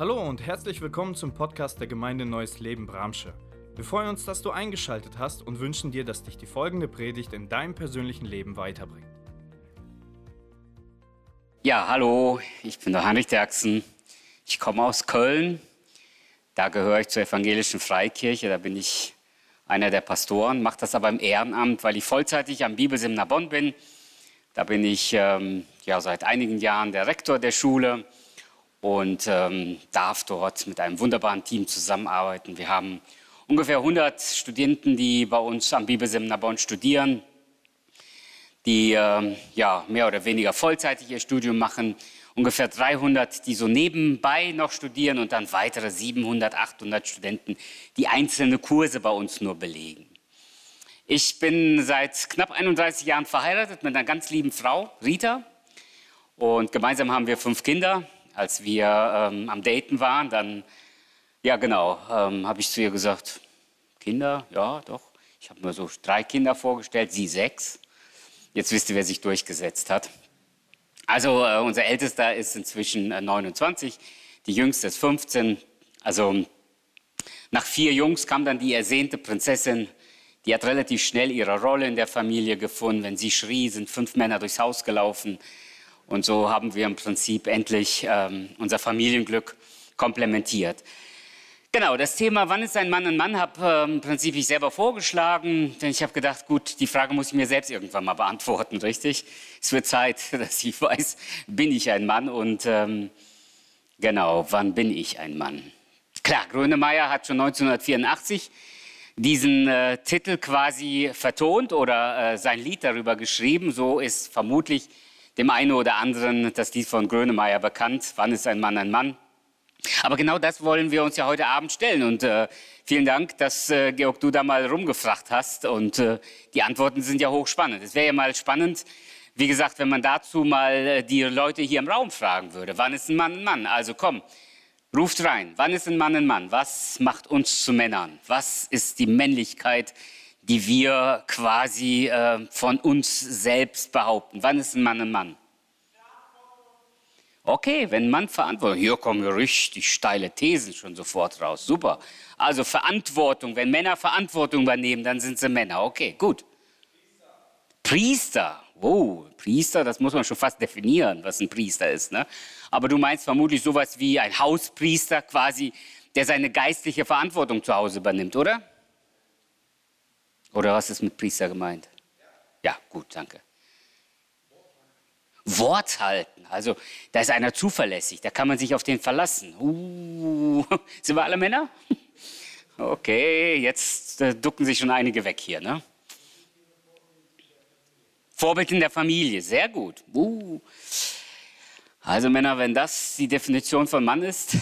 Hallo und herzlich willkommen zum Podcast der Gemeinde Neues Leben Bramsche. Wir freuen uns, dass du eingeschaltet hast und wünschen dir, dass dich die folgende Predigt in deinem persönlichen Leben weiterbringt. Ja, hallo, ich bin der Heinrich Derksen. Ich komme aus Köln. Da gehöre ich zur evangelischen Freikirche. Da bin ich einer der Pastoren, mache das aber im Ehrenamt, weil ich vollzeitig am Bibelseminar Bonn bin. Da bin ich ähm, ja, seit einigen Jahren der Rektor der Schule und ähm, darf dort mit einem wunderbaren Team zusammenarbeiten. Wir haben ungefähr 100 Studenten, die bei uns am Bibelseminar Bonn studieren, die ähm, ja, mehr oder weniger vollzeitig ihr Studium machen. Ungefähr 300, die so nebenbei noch studieren und dann weitere 700, 800 Studenten, die einzelne Kurse bei uns nur belegen. Ich bin seit knapp 31 Jahren verheiratet mit einer ganz lieben Frau, Rita. Und gemeinsam haben wir fünf Kinder als wir ähm, am Daten waren, dann, ja genau, ähm, habe ich zu ihr gesagt, Kinder, ja doch. Ich habe mir so drei Kinder vorgestellt, sie sechs. Jetzt wisst ihr, wer sich durchgesetzt hat. Also äh, unser Ältester ist inzwischen äh, 29, die Jüngste ist 15. Also nach vier Jungs kam dann die ersehnte Prinzessin. Die hat relativ schnell ihre Rolle in der Familie gefunden. Wenn sie schrie, sind fünf Männer durchs Haus gelaufen. Und so haben wir im Prinzip endlich ähm, unser Familienglück komplementiert. Genau, das Thema, wann ist ein Mann ein Mann, habe äh, im Prinzip ich selber vorgeschlagen, denn ich habe gedacht, gut, die Frage muss ich mir selbst irgendwann mal beantworten, richtig? Es wird Zeit, dass ich weiß, bin ich ein Mann und ähm, genau, wann bin ich ein Mann? Klar, Grönemeyer hat schon 1984 diesen äh, Titel quasi vertont oder äh, sein Lied darüber geschrieben, so ist vermutlich dem einen oder anderen das Lied von Grönemeyer bekannt. Wann ist ein Mann ein Mann? Aber genau das wollen wir uns ja heute Abend stellen. Und äh, vielen Dank, dass äh, Georg du da mal rumgefragt hast. Und äh, die Antworten sind ja hochspannend. Es wäre ja mal spannend, wie gesagt, wenn man dazu mal äh, die Leute hier im Raum fragen würde. Wann ist ein Mann ein Mann? Also komm, ruft rein. Wann ist ein Mann ein Mann? Was macht uns zu Männern? Was ist die Männlichkeit? Die wir quasi äh, von uns selbst behaupten. Wann ist ein Mann ein Mann? Okay, wenn ein Mann Verantwortung, hier kommen richtig steile Thesen schon sofort raus. Super. Also Verantwortung, wenn Männer Verantwortung übernehmen, dann sind sie Männer. Okay, gut. Priester. Wow, Priester, das muss man schon fast definieren, was ein Priester ist. Ne? Aber du meinst vermutlich sowas wie ein Hauspriester quasi, der seine geistliche Verantwortung zu Hause übernimmt, oder? Oder was ist mit Priester gemeint? Ja, gut, danke. Wort halten. Also, da ist einer zuverlässig, da kann man sich auf den verlassen. Uh, sind wir alle Männer? Okay, jetzt äh, ducken sich schon einige weg hier. Ne? Vorbild in der Familie, sehr gut. Uh. Also Männer, wenn das die Definition von Mann ist,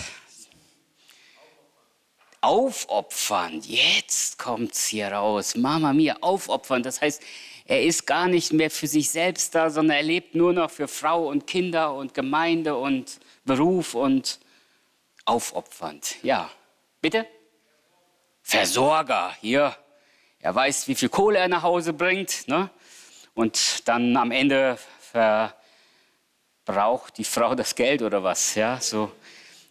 aufopfern. Jetzt kommt es hier raus. Mama mia, aufopfern. Das heißt, er ist gar nicht mehr für sich selbst da, sondern er lebt nur noch für Frau und Kinder und Gemeinde und Beruf und aufopfernd. Ja, bitte? Versorger, hier. Er weiß, wie viel Kohle er nach Hause bringt. Ne? Und dann am Ende verbraucht die Frau das Geld oder was. Ja, so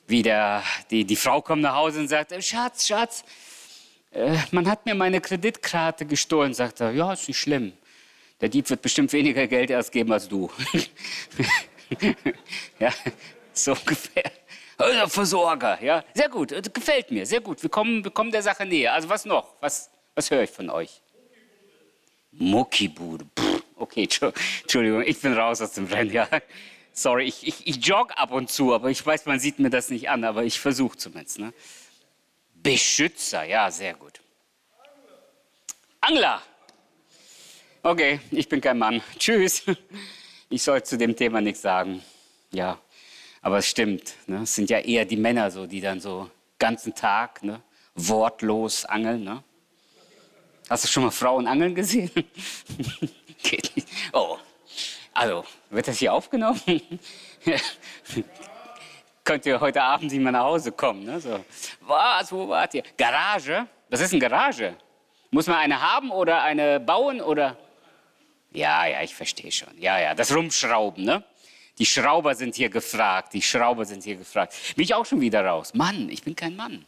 wie der, die, die Frau kommt nach Hause und sagt, äh, Schatz, Schatz, äh, man hat mir meine Kreditkarte gestohlen. Sagt er, ja, ist nicht schlimm. Der Dieb wird bestimmt weniger Geld ausgeben als du. ja, so ungefähr. Also Versorger, ja, sehr gut, äh, gefällt mir, sehr gut. Wir kommen, wir kommen der Sache näher. Also was noch? Was, was höre ich von euch? Muckibude. Okay, Entschuldigung, ich bin raus aus dem Rennen, ja. Sorry, ich, ich, ich jogge ab und zu, aber ich weiß, man sieht mir das nicht an, aber ich versuche zumindest. Ne? Beschützer, ja, sehr gut. Angler. Okay, ich bin kein Mann. Tschüss. Ich soll zu dem Thema nichts sagen. Ja, aber es stimmt. Ne? Es sind ja eher die Männer so, die dann so ganzen Tag ne, wortlos angeln. Ne? Hast du schon mal Frauen angeln gesehen? Geht nicht. Oh, also, wird das hier aufgenommen? Könnt ihr heute Abend nicht mehr nach Hause kommen? Ne? So. Was, wo wart ihr? Garage? Was ist eine Garage? Muss man eine haben oder eine bauen oder? Ja, ja, ich verstehe schon. Ja, ja, das Rumschrauben, ne? Die Schrauber sind hier gefragt. Die Schrauber sind hier gefragt. Bin ich auch schon wieder raus? Mann, ich bin kein Mann.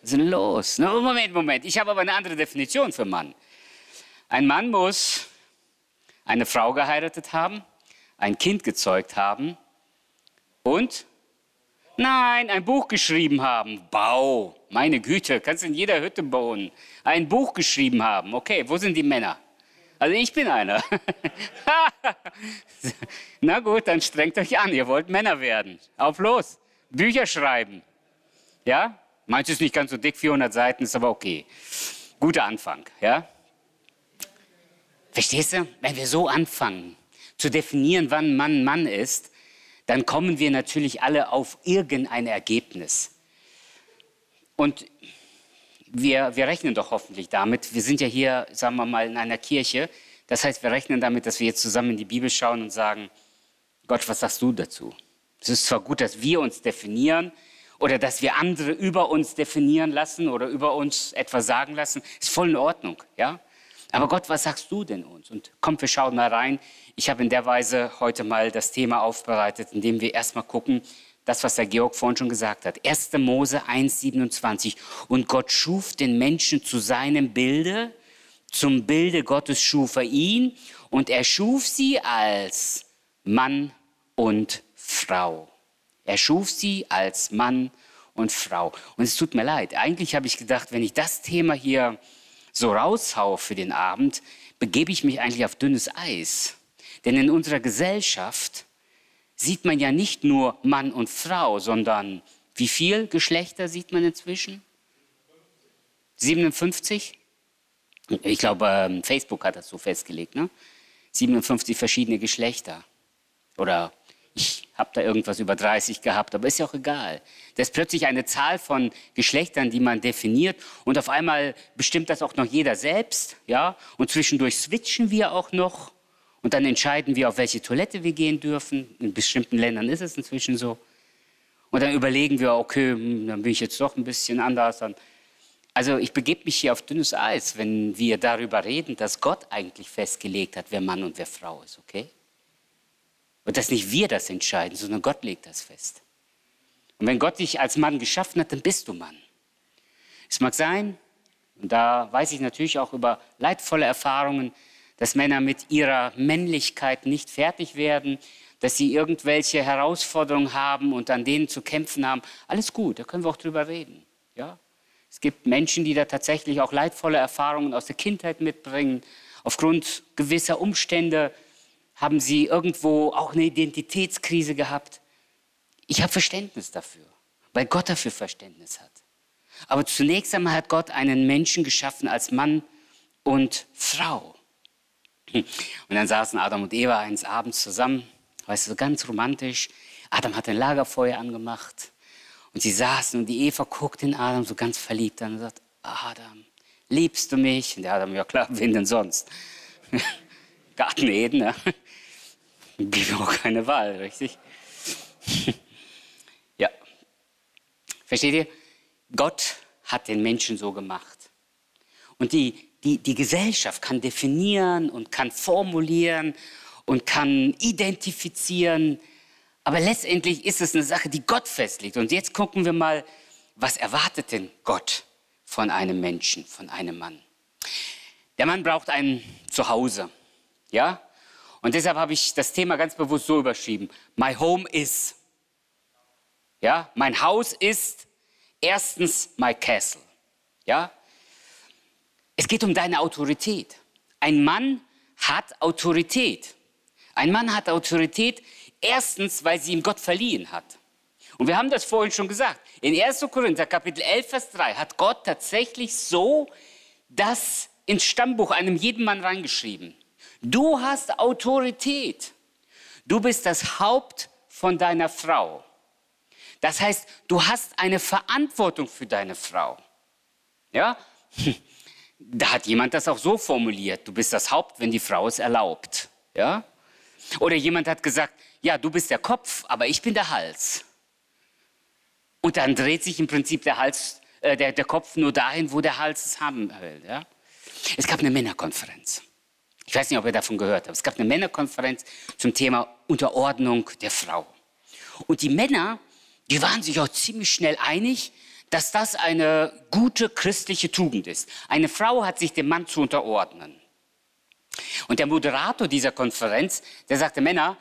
Was ist denn los? Moment, Moment. Ich habe aber eine andere Definition für Mann. Ein Mann muss eine Frau geheiratet haben, ein Kind gezeugt haben und nein, ein Buch geschrieben haben. Bau, meine Güte, kannst in jeder Hütte bauen. Ein Buch geschrieben haben. Okay, wo sind die Männer? Also ich bin einer. Na gut, dann strengt euch an, ihr wollt Männer werden. Auf los, Bücher schreiben. Ja? Manches ist nicht ganz so dick, 400 Seiten, ist aber okay. Guter Anfang, ja? Verstehst du? Wenn wir so anfangen zu definieren, wann Mann Mann ist, dann kommen wir natürlich alle auf irgendein Ergebnis. Und wir, wir rechnen doch hoffentlich damit. Wir sind ja hier, sagen wir mal, in einer Kirche. Das heißt, wir rechnen damit, dass wir jetzt zusammen in die Bibel schauen und sagen, Gott, was sagst du dazu? Es ist zwar gut, dass wir uns definieren oder dass wir andere über uns definieren lassen oder über uns etwas sagen lassen, ist voll in Ordnung, ja? Aber Gott, was sagst du denn uns? Und komm, wir schauen mal rein. Ich habe in der Weise heute mal das Thema aufbereitet, indem wir erstmal gucken, das, was der Georg vorhin schon gesagt hat. 1. Mose 1, 27. Und Gott schuf den Menschen zu seinem Bilde, zum Bilde Gottes schuf er ihn und er schuf sie als Mann und Frau. Er schuf sie als Mann und Frau. Und es tut mir leid, eigentlich habe ich gedacht, wenn ich das Thema hier so raushau für den Abend, begebe ich mich eigentlich auf dünnes Eis. Denn in unserer Gesellschaft sieht man ja nicht nur Mann und Frau, sondern wie viel Geschlechter sieht man inzwischen? 57? Ich glaube, ähm, Facebook hat das so festgelegt, ne? 57 verschiedene Geschlechter. Oder ich habe da irgendwas über 30 gehabt, aber ist ja auch egal. Das ist plötzlich eine Zahl von Geschlechtern, die man definiert und auf einmal bestimmt das auch noch jeder selbst, ja? Und zwischendurch switchen wir auch noch und dann entscheiden wir, auf welche Toilette wir gehen dürfen. In bestimmten Ländern ist es inzwischen so. Und dann überlegen wir, okay, hm, dann bin ich jetzt doch ein bisschen anders. Also ich begebe mich hier auf dünnes Eis, wenn wir darüber reden, dass Gott eigentlich festgelegt hat, wer Mann und wer Frau ist, okay? Und dass nicht wir das entscheiden, sondern Gott legt das fest. Und wenn Gott dich als Mann geschaffen hat, dann bist du Mann. Es mag sein, und da weiß ich natürlich auch über leidvolle Erfahrungen, dass Männer mit ihrer Männlichkeit nicht fertig werden, dass sie irgendwelche Herausforderungen haben und an denen zu kämpfen haben. Alles gut, da können wir auch drüber reden. Ja? Es gibt Menschen, die da tatsächlich auch leidvolle Erfahrungen aus der Kindheit mitbringen, aufgrund gewisser Umstände haben sie irgendwo auch eine Identitätskrise gehabt. Ich habe Verständnis dafür, weil Gott dafür Verständnis hat. Aber zunächst einmal hat Gott einen Menschen geschaffen als Mann und Frau. Und dann saßen Adam und Eva eines Abends zusammen, weißt du, ganz romantisch. Adam hat ein Lagerfeuer angemacht und sie saßen und die Eva guckt den Adam so ganz verliebt an und sagt, Adam, liebst du mich? Und der Adam, ja klar, wen denn sonst? Garten Eden, ja. Blieb auch keine Wahl, richtig? ja. Versteht ihr? Gott hat den Menschen so gemacht. Und die, die, die Gesellschaft kann definieren und kann formulieren und kann identifizieren. Aber letztendlich ist es eine Sache, die Gott festlegt. Und jetzt gucken wir mal, was erwartet denn Gott von einem Menschen, von einem Mann? Der Mann braucht ein Zuhause. Ja? Und deshalb habe ich das Thema ganz bewusst so überschrieben. My home is. Ja, mein Haus ist erstens my castle. Ja? Es geht um deine Autorität. Ein Mann hat Autorität. Ein Mann hat Autorität erstens, weil sie ihm Gott verliehen hat. Und wir haben das vorhin schon gesagt. In 1. Korinther Kapitel 11, Vers 3 hat Gott tatsächlich so das ins Stammbuch einem jeden Mann reingeschrieben. Du hast Autorität. Du bist das Haupt von deiner Frau. Das heißt, du hast eine Verantwortung für deine Frau. Ja? Da hat jemand das auch so formuliert. Du bist das Haupt, wenn die Frau es erlaubt. Ja? Oder jemand hat gesagt, ja, du bist der Kopf, aber ich bin der Hals. Und dann dreht sich im Prinzip der, Hals, äh, der, der Kopf nur dahin, wo der Hals es haben will. Ja? Es gab eine Männerkonferenz. Ich weiß nicht, ob ihr davon gehört habt. Es gab eine Männerkonferenz zum Thema Unterordnung der Frau. Und die Männer, die waren sich auch ziemlich schnell einig, dass das eine gute christliche Tugend ist. Eine Frau hat sich dem Mann zu unterordnen. Und der Moderator dieser Konferenz, der sagte, Männer,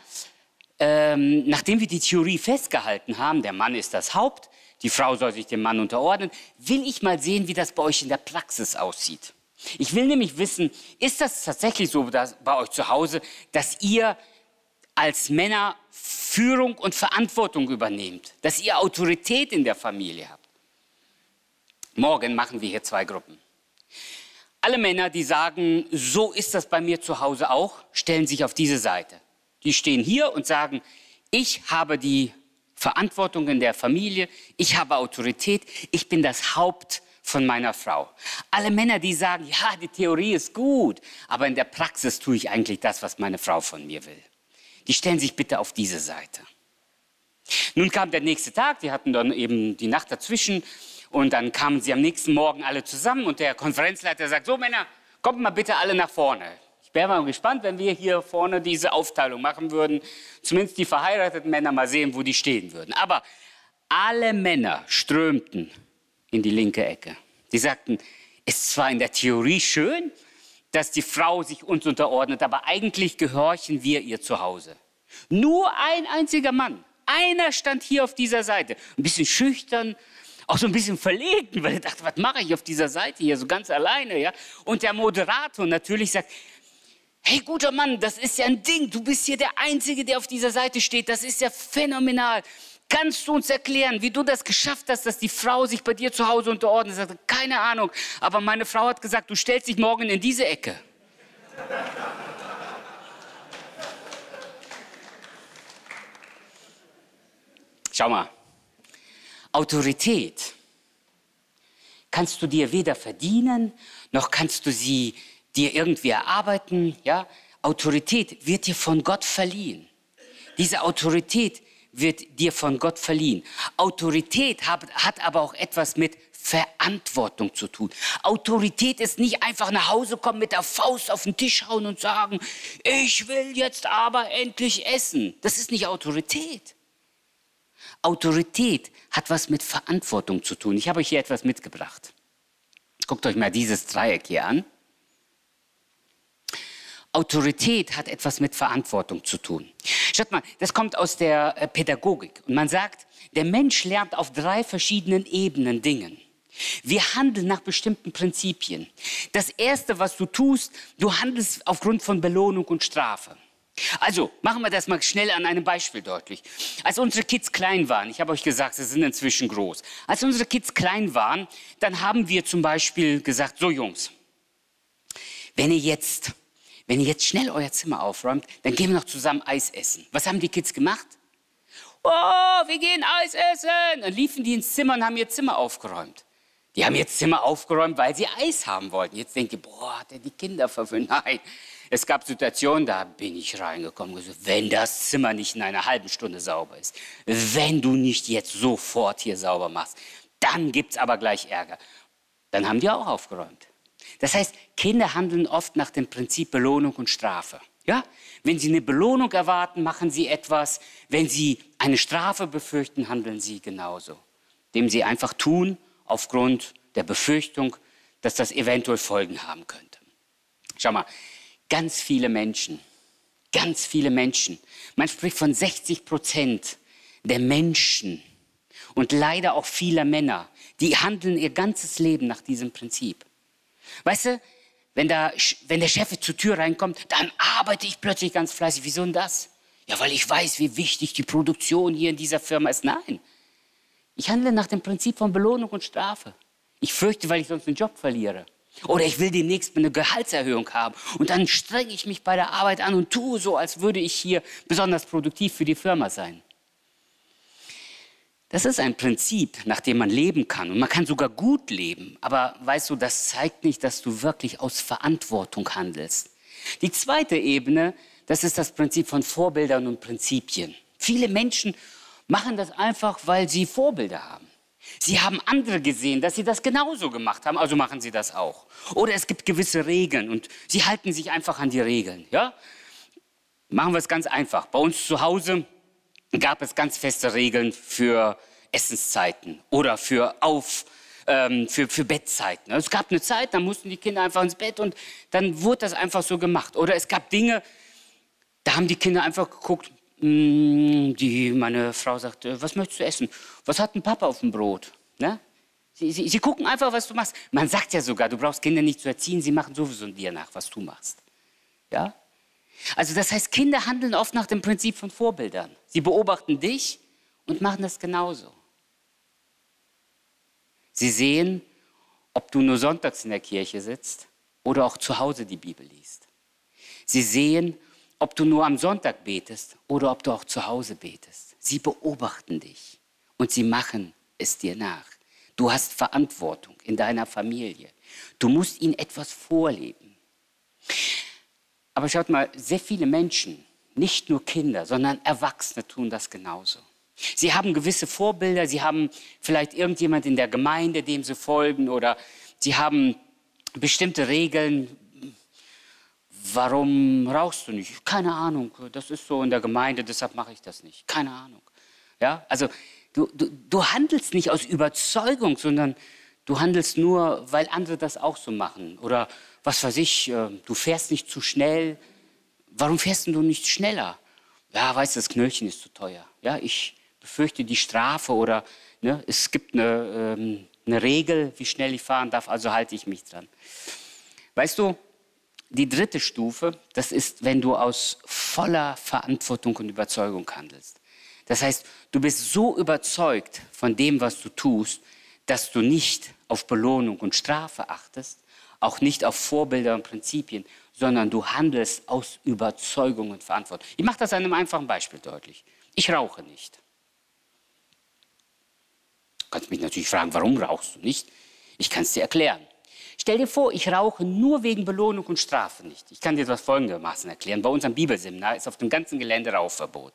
ähm, nachdem wir die Theorie festgehalten haben, der Mann ist das Haupt, die Frau soll sich dem Mann unterordnen, will ich mal sehen, wie das bei euch in der Praxis aussieht. Ich will nämlich wissen, ist das tatsächlich so bei euch zu Hause, dass ihr als Männer Führung und Verantwortung übernehmt, dass ihr Autorität in der Familie habt? Morgen machen wir hier zwei Gruppen. Alle Männer, die sagen, so ist das bei mir zu Hause auch, stellen sich auf diese Seite. Die stehen hier und sagen, ich habe die Verantwortung in der Familie, ich habe Autorität, ich bin das Haupt von meiner Frau. Alle Männer, die sagen, ja, die Theorie ist gut, aber in der Praxis tue ich eigentlich das, was meine Frau von mir will. Die stellen sich bitte auf diese Seite. Nun kam der nächste Tag, die hatten dann eben die Nacht dazwischen und dann kamen sie am nächsten Morgen alle zusammen und der Konferenzleiter sagt, so Männer, kommt mal bitte alle nach vorne. Ich wäre mal gespannt, wenn wir hier vorne diese Aufteilung machen würden. Zumindest die verheirateten Männer mal sehen, wo die stehen würden. Aber alle Männer strömten in die linke Ecke. Die sagten, es ist zwar in der Theorie schön, dass die Frau sich uns unterordnet, aber eigentlich gehorchen wir ihr zu Hause. Nur ein einziger Mann, einer stand hier auf dieser Seite, ein bisschen schüchtern, auch so ein bisschen verlegen, weil er dachte, was mache ich auf dieser Seite hier so ganz alleine, ja? Und der Moderator natürlich sagt, Hey, guter Mann, das ist ja ein Ding. Du bist hier der Einzige, der auf dieser Seite steht. Das ist ja phänomenal. Kannst du uns erklären, wie du das geschafft hast, dass die Frau sich bei dir zu Hause unterordnet? Ich sagte, keine Ahnung. Aber meine Frau hat gesagt, du stellst dich morgen in diese Ecke. Schau mal. Autorität kannst du dir weder verdienen, noch kannst du sie dir irgendwie erarbeiten, ja, Autorität wird dir von Gott verliehen. Diese Autorität wird dir von Gott verliehen. Autorität hat, hat aber auch etwas mit Verantwortung zu tun. Autorität ist nicht einfach nach Hause kommen, mit der Faust auf den Tisch hauen und sagen, ich will jetzt aber endlich essen. Das ist nicht Autorität. Autorität hat was mit Verantwortung zu tun. Ich habe euch hier etwas mitgebracht. Guckt euch mal dieses Dreieck hier an. Autorität hat etwas mit Verantwortung zu tun. Schaut mal, das kommt aus der äh, Pädagogik. Und man sagt, der Mensch lernt auf drei verschiedenen Ebenen Dingen. Wir handeln nach bestimmten Prinzipien. Das Erste, was du tust, du handelst aufgrund von Belohnung und Strafe. Also machen wir das mal schnell an einem Beispiel deutlich. Als unsere Kids klein waren, ich habe euch gesagt, sie sind inzwischen groß. Als unsere Kids klein waren, dann haben wir zum Beispiel gesagt, so Jungs, wenn ihr jetzt wenn ihr jetzt schnell euer Zimmer aufräumt, dann gehen wir noch zusammen Eis essen. Was haben die Kids gemacht? Oh, wir gehen Eis essen. Dann liefen die ins Zimmer und haben ihr Zimmer aufgeräumt. Die haben ihr Zimmer aufgeräumt, weil sie Eis haben wollten. Jetzt denkt ihr, boah, hat er die Kinder verwöhnt? Nein. Es gab Situationen, da bin ich reingekommen und gesagt, wenn das Zimmer nicht in einer halben Stunde sauber ist, wenn du nicht jetzt sofort hier sauber machst, dann gibt es aber gleich Ärger. Dann haben die auch aufgeräumt. Das heißt, Kinder handeln oft nach dem Prinzip Belohnung und Strafe. Ja? Wenn sie eine Belohnung erwarten, machen sie etwas. Wenn sie eine Strafe befürchten, handeln sie genauso. Dem sie einfach tun aufgrund der Befürchtung, dass das eventuell Folgen haben könnte. Schau mal, ganz viele Menschen, ganz viele Menschen, man spricht von 60 Prozent der Menschen und leider auch vieler Männer, die handeln ihr ganzes Leben nach diesem Prinzip. Weißt du, wenn, da, wenn der Chef zur Tür reinkommt, dann arbeite ich plötzlich ganz fleißig. Wieso denn das? Ja, weil ich weiß, wie wichtig die Produktion hier in dieser Firma ist. Nein, ich handle nach dem Prinzip von Belohnung und Strafe. Ich fürchte, weil ich sonst den Job verliere. Oder ich will demnächst eine Gehaltserhöhung haben. Und dann strenge ich mich bei der Arbeit an und tue so, als würde ich hier besonders produktiv für die Firma sein. Das ist ein Prinzip, nach dem man leben kann. Und man kann sogar gut leben. Aber weißt du, das zeigt nicht, dass du wirklich aus Verantwortung handelst. Die zweite Ebene, das ist das Prinzip von Vorbildern und Prinzipien. Viele Menschen machen das einfach, weil sie Vorbilder haben. Sie haben andere gesehen, dass sie das genauso gemacht haben, also machen sie das auch. Oder es gibt gewisse Regeln und sie halten sich einfach an die Regeln. Ja? Machen wir es ganz einfach. Bei uns zu Hause gab es ganz feste Regeln für Essenszeiten oder für Auf, ähm, für, für Bettzeiten. Es gab eine Zeit, da mussten die Kinder einfach ins Bett und dann wurde das einfach so gemacht. Oder es gab Dinge, da haben die Kinder einfach geguckt, Mm, die, meine Frau sagte, was möchtest du essen? Was hat ein Papa auf dem Brot? Ne? Sie, sie, sie, gucken einfach, was du machst. Man sagt ja sogar, du brauchst Kinder nicht zu erziehen, sie machen sowieso dir nach, was du machst. Ja? Also das heißt, Kinder handeln oft nach dem Prinzip von Vorbildern. Sie beobachten dich und machen das genauso. Sie sehen, ob du nur sonntags in der Kirche sitzt oder auch zu Hause die Bibel liest. Sie sehen, ob du nur am Sonntag betest oder ob du auch zu Hause betest. Sie beobachten dich und sie machen es dir nach. Du hast Verantwortung in deiner Familie. Du musst ihnen etwas vorleben. Aber schaut mal, sehr viele Menschen, nicht nur Kinder, sondern Erwachsene tun das genauso. Sie haben gewisse Vorbilder, sie haben vielleicht irgendjemand in der Gemeinde, dem sie folgen, oder sie haben bestimmte Regeln, Warum rauchst du nicht? Keine Ahnung. Das ist so in der Gemeinde, deshalb mache ich das nicht. Keine Ahnung. Ja, also du, du, du handelst nicht aus Überzeugung, sondern du handelst nur, weil andere das auch so machen. Oder was weiß ich, äh, du fährst nicht zu schnell. Warum fährst du nicht schneller? Ja, weißt du, das Knöllchen ist zu teuer. Ja, ich befürchte die Strafe oder ne, es gibt eine, ähm, eine Regel, wie schnell ich fahren darf, also halte ich mich dran. Weißt du, die dritte Stufe, das ist, wenn du aus voller Verantwortung und Überzeugung handelst. Das heißt, du bist so überzeugt von dem, was du tust, dass du nicht auf Belohnung und Strafe achtest, auch nicht auf Vorbilder und Prinzipien, sondern du handelst aus Überzeugung und Verantwortung. Ich mache das an einem einfachen Beispiel deutlich. Ich rauche nicht. Du kannst mich natürlich fragen, warum rauchst du nicht? Ich kann es dir erklären. Stell dir vor, ich rauche nur wegen Belohnung und Strafe nicht. Ich kann dir das folgendermaßen erklären. Bei uns am Bibelseminar ist auf dem ganzen Gelände Rauchverbot.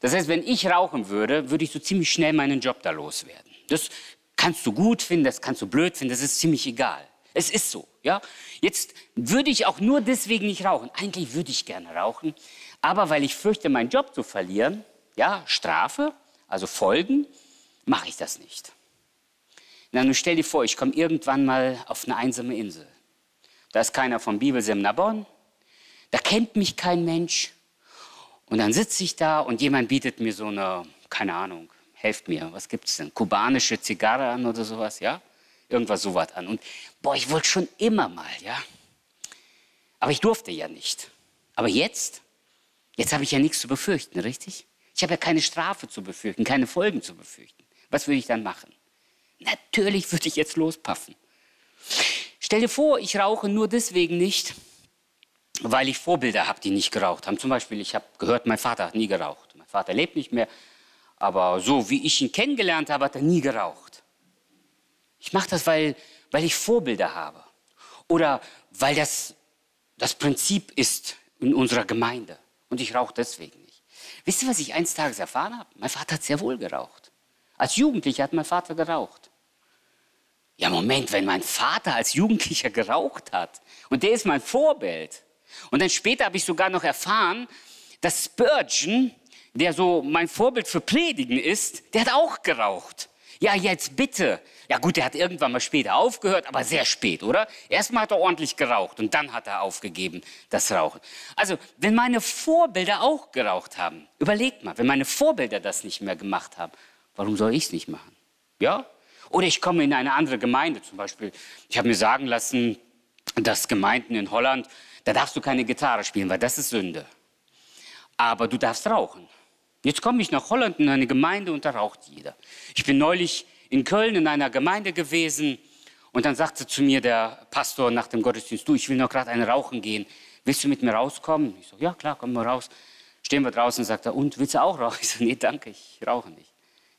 Das heißt, wenn ich rauchen würde, würde ich so ziemlich schnell meinen Job da loswerden. Das kannst du gut finden, das kannst du blöd finden, das ist ziemlich egal. Es ist so, ja. Jetzt würde ich auch nur deswegen nicht rauchen. Eigentlich würde ich gerne rauchen, aber weil ich fürchte, meinen Job zu verlieren, ja, Strafe, also Folgen, mache ich das nicht. Na, nun stell dir vor, ich komme irgendwann mal auf eine einsame Insel. Da ist keiner vom Bibelseminar Bonn, da kennt mich kein Mensch. Und dann sitze ich da und jemand bietet mir so eine, keine Ahnung, helft mir, was gibt es denn? Kubanische Zigarre an oder sowas, ja? Irgendwas sowas an. Und boah, ich wollte schon immer mal, ja? Aber ich durfte ja nicht. Aber jetzt, jetzt habe ich ja nichts zu befürchten, richtig? Ich habe ja keine Strafe zu befürchten, keine Folgen zu befürchten. Was würde ich dann machen? Natürlich würde ich jetzt lospaffen. Stell dir vor, ich rauche nur deswegen nicht, weil ich Vorbilder habe, die nicht geraucht haben. Zum Beispiel, ich habe gehört, mein Vater hat nie geraucht. Mein Vater lebt nicht mehr, aber so wie ich ihn kennengelernt habe, hat er nie geraucht. Ich mache das, weil, weil ich Vorbilder habe. Oder weil das das Prinzip ist in unserer Gemeinde. Und ich rauche deswegen nicht. Wisst ihr, was ich eines Tages erfahren habe? Mein Vater hat sehr wohl geraucht. Als Jugendlicher hat mein Vater geraucht. Ja, Moment, wenn mein Vater als Jugendlicher geraucht hat und der ist mein Vorbild. Und dann später habe ich sogar noch erfahren, dass Spurgeon, der so mein Vorbild für Predigen ist, der hat auch geraucht. Ja, jetzt bitte. Ja gut, der hat irgendwann mal später aufgehört, aber sehr spät, oder? Erstmal hat er ordentlich geraucht und dann hat er aufgegeben, das Rauchen. Also, wenn meine Vorbilder auch geraucht haben, überlegt mal, wenn meine Vorbilder das nicht mehr gemacht haben, warum soll ich es nicht machen? Ja? Oder ich komme in eine andere Gemeinde zum Beispiel. Ich habe mir sagen lassen, dass Gemeinden in Holland, da darfst du keine Gitarre spielen, weil das ist Sünde. Aber du darfst rauchen. Jetzt komme ich nach Holland in eine Gemeinde und da raucht jeder. Ich bin neulich in Köln in einer Gemeinde gewesen und dann sagte zu mir der Pastor nach dem Gottesdienst, du, ich will noch gerade eine rauchen gehen. Willst du mit mir rauskommen? Ich so, ja klar, komm mal raus. Stehen wir draußen, sagt er, und willst du auch rauchen? Ich so, nee, danke, ich rauche nicht.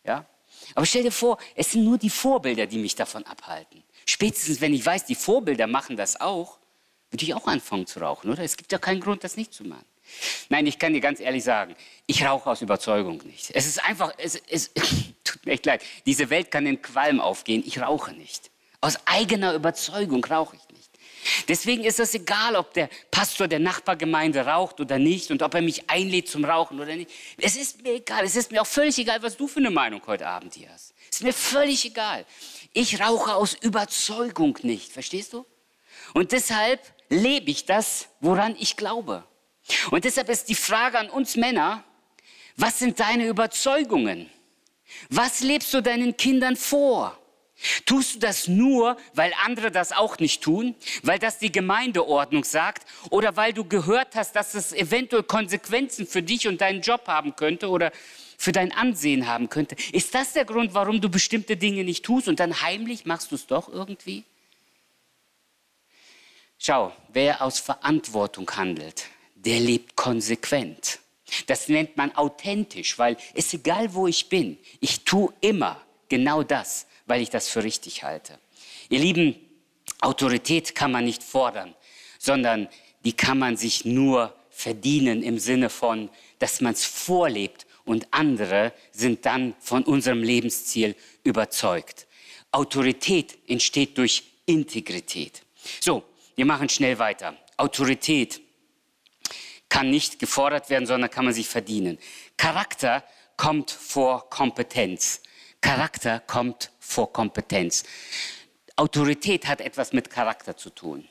Ja? Aber stell dir vor, es sind nur die Vorbilder, die mich davon abhalten. Spätestens, wenn ich weiß, die Vorbilder machen das auch, würde ich auch anfangen zu rauchen, oder? Es gibt ja keinen Grund, das nicht zu machen. Nein, ich kann dir ganz ehrlich sagen, ich rauche aus Überzeugung nicht. Es ist einfach, es, es tut mir echt leid. Diese Welt kann in Qualm aufgehen. Ich rauche nicht. Aus eigener Überzeugung rauche ich nicht. Deswegen ist es egal, ob der Pastor der Nachbargemeinde raucht oder nicht und ob er mich einlädt zum Rauchen oder nicht. Es ist mir egal. Es ist mir auch völlig egal, was du für eine Meinung heute Abend hier hast. Es ist mir völlig egal. Ich rauche aus Überzeugung nicht. Verstehst du? Und deshalb lebe ich das, woran ich glaube. Und deshalb ist die Frage an uns Männer, was sind deine Überzeugungen? Was lebst du deinen Kindern vor? Tust du das nur, weil andere das auch nicht tun, weil das die Gemeindeordnung sagt oder weil du gehört hast, dass es eventuell Konsequenzen für dich und deinen Job haben könnte oder für dein Ansehen haben könnte? Ist das der Grund, warum du bestimmte Dinge nicht tust und dann heimlich machst du es doch irgendwie? Schau, wer aus Verantwortung handelt, der lebt konsequent. Das nennt man authentisch, weil es egal, wo ich bin, ich tue immer genau das, weil ich das für richtig halte. Ihr Lieben, Autorität kann man nicht fordern, sondern die kann man sich nur verdienen im Sinne von, dass man es vorlebt und andere sind dann von unserem Lebensziel überzeugt. Autorität entsteht durch Integrität. So, wir machen schnell weiter. Autorität kann nicht gefordert werden, sondern kann man sich verdienen. Charakter kommt vor Kompetenz. Charakter kommt vor Kompetenz. Autorität hat etwas mit Charakter zu tun.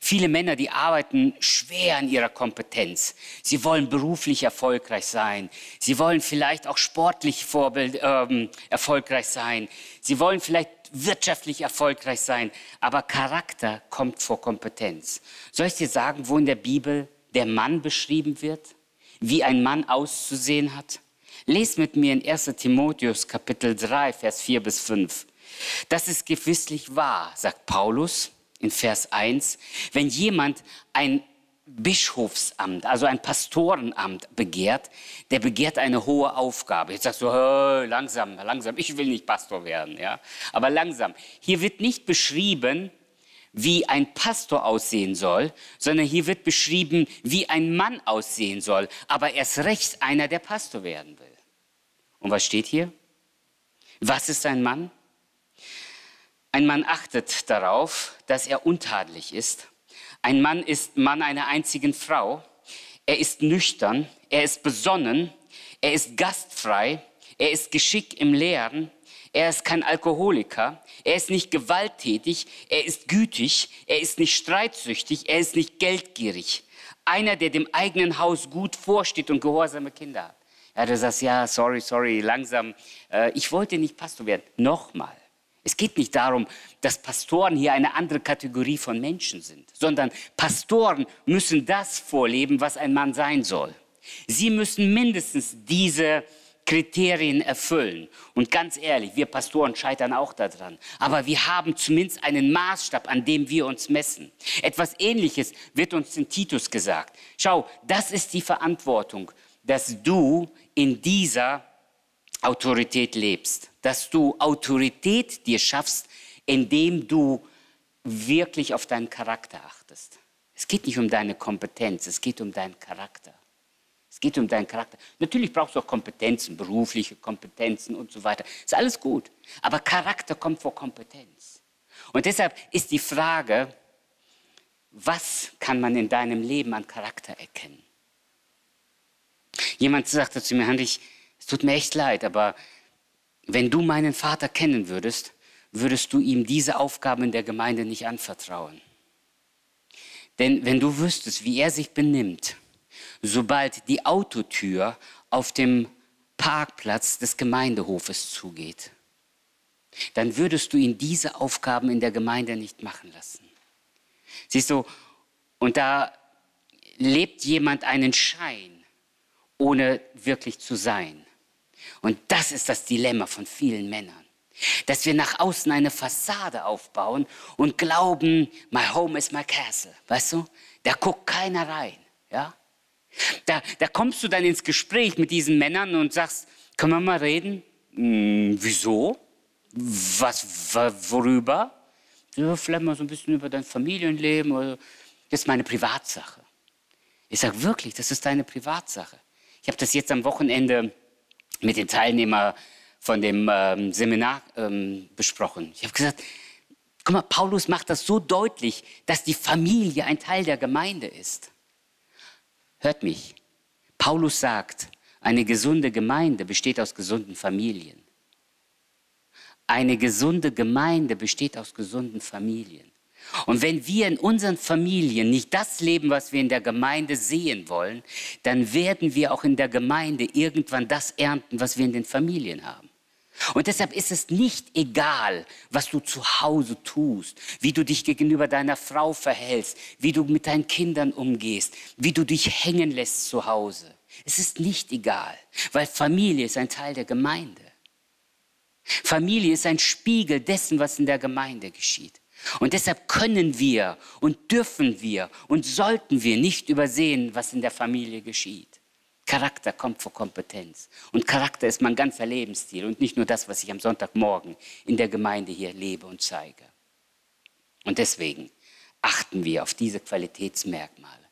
Viele Männer, die arbeiten schwer an ihrer Kompetenz. Sie wollen beruflich erfolgreich sein. Sie wollen vielleicht auch sportlich Vorbild, ähm, erfolgreich sein. Sie wollen vielleicht wirtschaftlich erfolgreich sein. Aber Charakter kommt vor Kompetenz. Soll ich dir sagen, wo in der Bibel der Mann beschrieben wird? Wie ein Mann auszusehen hat? Lest mit mir in 1 Timotheus Kapitel 3, Vers 4 bis 5. Das ist gewisslich wahr, sagt Paulus in Vers 1. Wenn jemand ein Bischofsamt, also ein Pastorenamt begehrt, der begehrt eine hohe Aufgabe. Jetzt sagst du, langsam, langsam, ich will nicht Pastor werden, ja. Aber langsam. Hier wird nicht beschrieben, wie ein Pastor aussehen soll, sondern hier wird beschrieben, wie ein Mann aussehen soll, aber erst recht einer, der Pastor werden will. Und was steht hier? Was ist ein Mann? Ein Mann achtet darauf, dass er untadelig ist. Ein Mann ist Mann einer einzigen Frau. Er ist nüchtern, er ist besonnen, er ist gastfrei, er ist geschickt im Lehren, er ist kein Alkoholiker, er ist nicht gewalttätig, er ist gütig, er ist nicht streitsüchtig, er ist nicht geldgierig. Einer, der dem eigenen Haus gut vorsteht und gehorsame Kinder hat. Ja, du sagst, ja, sorry, sorry, langsam. Äh, ich wollte nicht Pastor werden. Nochmal. Es geht nicht darum, dass Pastoren hier eine andere Kategorie von Menschen sind, sondern Pastoren müssen das vorleben, was ein Mann sein soll. Sie müssen mindestens diese Kriterien erfüllen. Und ganz ehrlich, wir Pastoren scheitern auch daran. Aber wir haben zumindest einen Maßstab, an dem wir uns messen. Etwas Ähnliches wird uns in Titus gesagt. Schau, das ist die Verantwortung, dass du in dieser Autorität lebst, dass du Autorität dir schaffst, indem du wirklich auf deinen Charakter achtest. Es geht nicht um deine Kompetenz, es geht um deinen Charakter. Es geht um deinen Charakter. Natürlich brauchst du auch Kompetenzen, berufliche Kompetenzen und so weiter. Ist alles gut. Aber Charakter kommt vor Kompetenz. Und deshalb ist die Frage, was kann man in deinem Leben an Charakter erkennen? Jemand sagte zu mir, Heinrich, es tut mir echt leid, aber wenn du meinen Vater kennen würdest, würdest du ihm diese Aufgaben in der Gemeinde nicht anvertrauen. Denn wenn du wüsstest, wie er sich benimmt, sobald die Autotür auf dem Parkplatz des Gemeindehofes zugeht, dann würdest du ihn diese Aufgaben in der Gemeinde nicht machen lassen. Siehst du, und da lebt jemand einen Schein, ohne wirklich zu sein. Und das ist das Dilemma von vielen Männern. Dass wir nach außen eine Fassade aufbauen und glauben, my home is my castle. Weißt du? Da guckt keiner rein. Ja? Da, da kommst du dann ins Gespräch mit diesen Männern und sagst, können wir mal reden? Hm, wieso? Was, worüber? Ja, vielleicht mal so ein bisschen über dein Familienleben. Oder, das ist meine Privatsache. Ich sage wirklich, das ist deine Privatsache. Ich habe das jetzt am Wochenende mit den Teilnehmern von dem ähm, Seminar ähm, besprochen. Ich habe gesagt, guck mal, Paulus macht das so deutlich, dass die Familie ein Teil der Gemeinde ist. Hört mich. Paulus sagt, eine gesunde Gemeinde besteht aus gesunden Familien. Eine gesunde Gemeinde besteht aus gesunden Familien. Und wenn wir in unseren Familien nicht das leben, was wir in der Gemeinde sehen wollen, dann werden wir auch in der Gemeinde irgendwann das ernten, was wir in den Familien haben. Und deshalb ist es nicht egal, was du zu Hause tust, wie du dich gegenüber deiner Frau verhältst, wie du mit deinen Kindern umgehst, wie du dich hängen lässt zu Hause. Es ist nicht egal, weil Familie ist ein Teil der Gemeinde. Familie ist ein Spiegel dessen, was in der Gemeinde geschieht. Und deshalb können wir und dürfen wir und sollten wir nicht übersehen, was in der Familie geschieht. Charakter kommt vor Kompetenz. Und Charakter ist mein ganzer Lebensstil und nicht nur das, was ich am Sonntagmorgen in der Gemeinde hier lebe und zeige. Und deswegen achten wir auf diese Qualitätsmerkmale.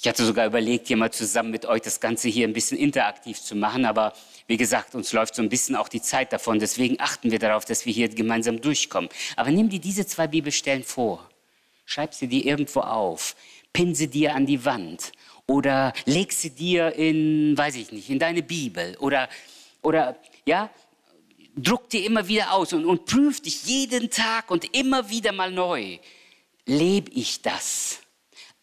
Ich hatte sogar überlegt, hier mal zusammen mit euch das Ganze hier ein bisschen interaktiv zu machen, aber wie gesagt, uns läuft so ein bisschen auch die Zeit davon. Deswegen achten wir darauf, dass wir hier gemeinsam durchkommen. Aber nimm dir diese zwei Bibelstellen vor. Schreib sie dir irgendwo auf. Pin sie dir an die Wand. Oder leg sie dir in, weiß ich nicht, in deine Bibel. Oder, oder ja, druck dir immer wieder aus und, und prüf dich jeden Tag und immer wieder mal neu. Lebe ich das?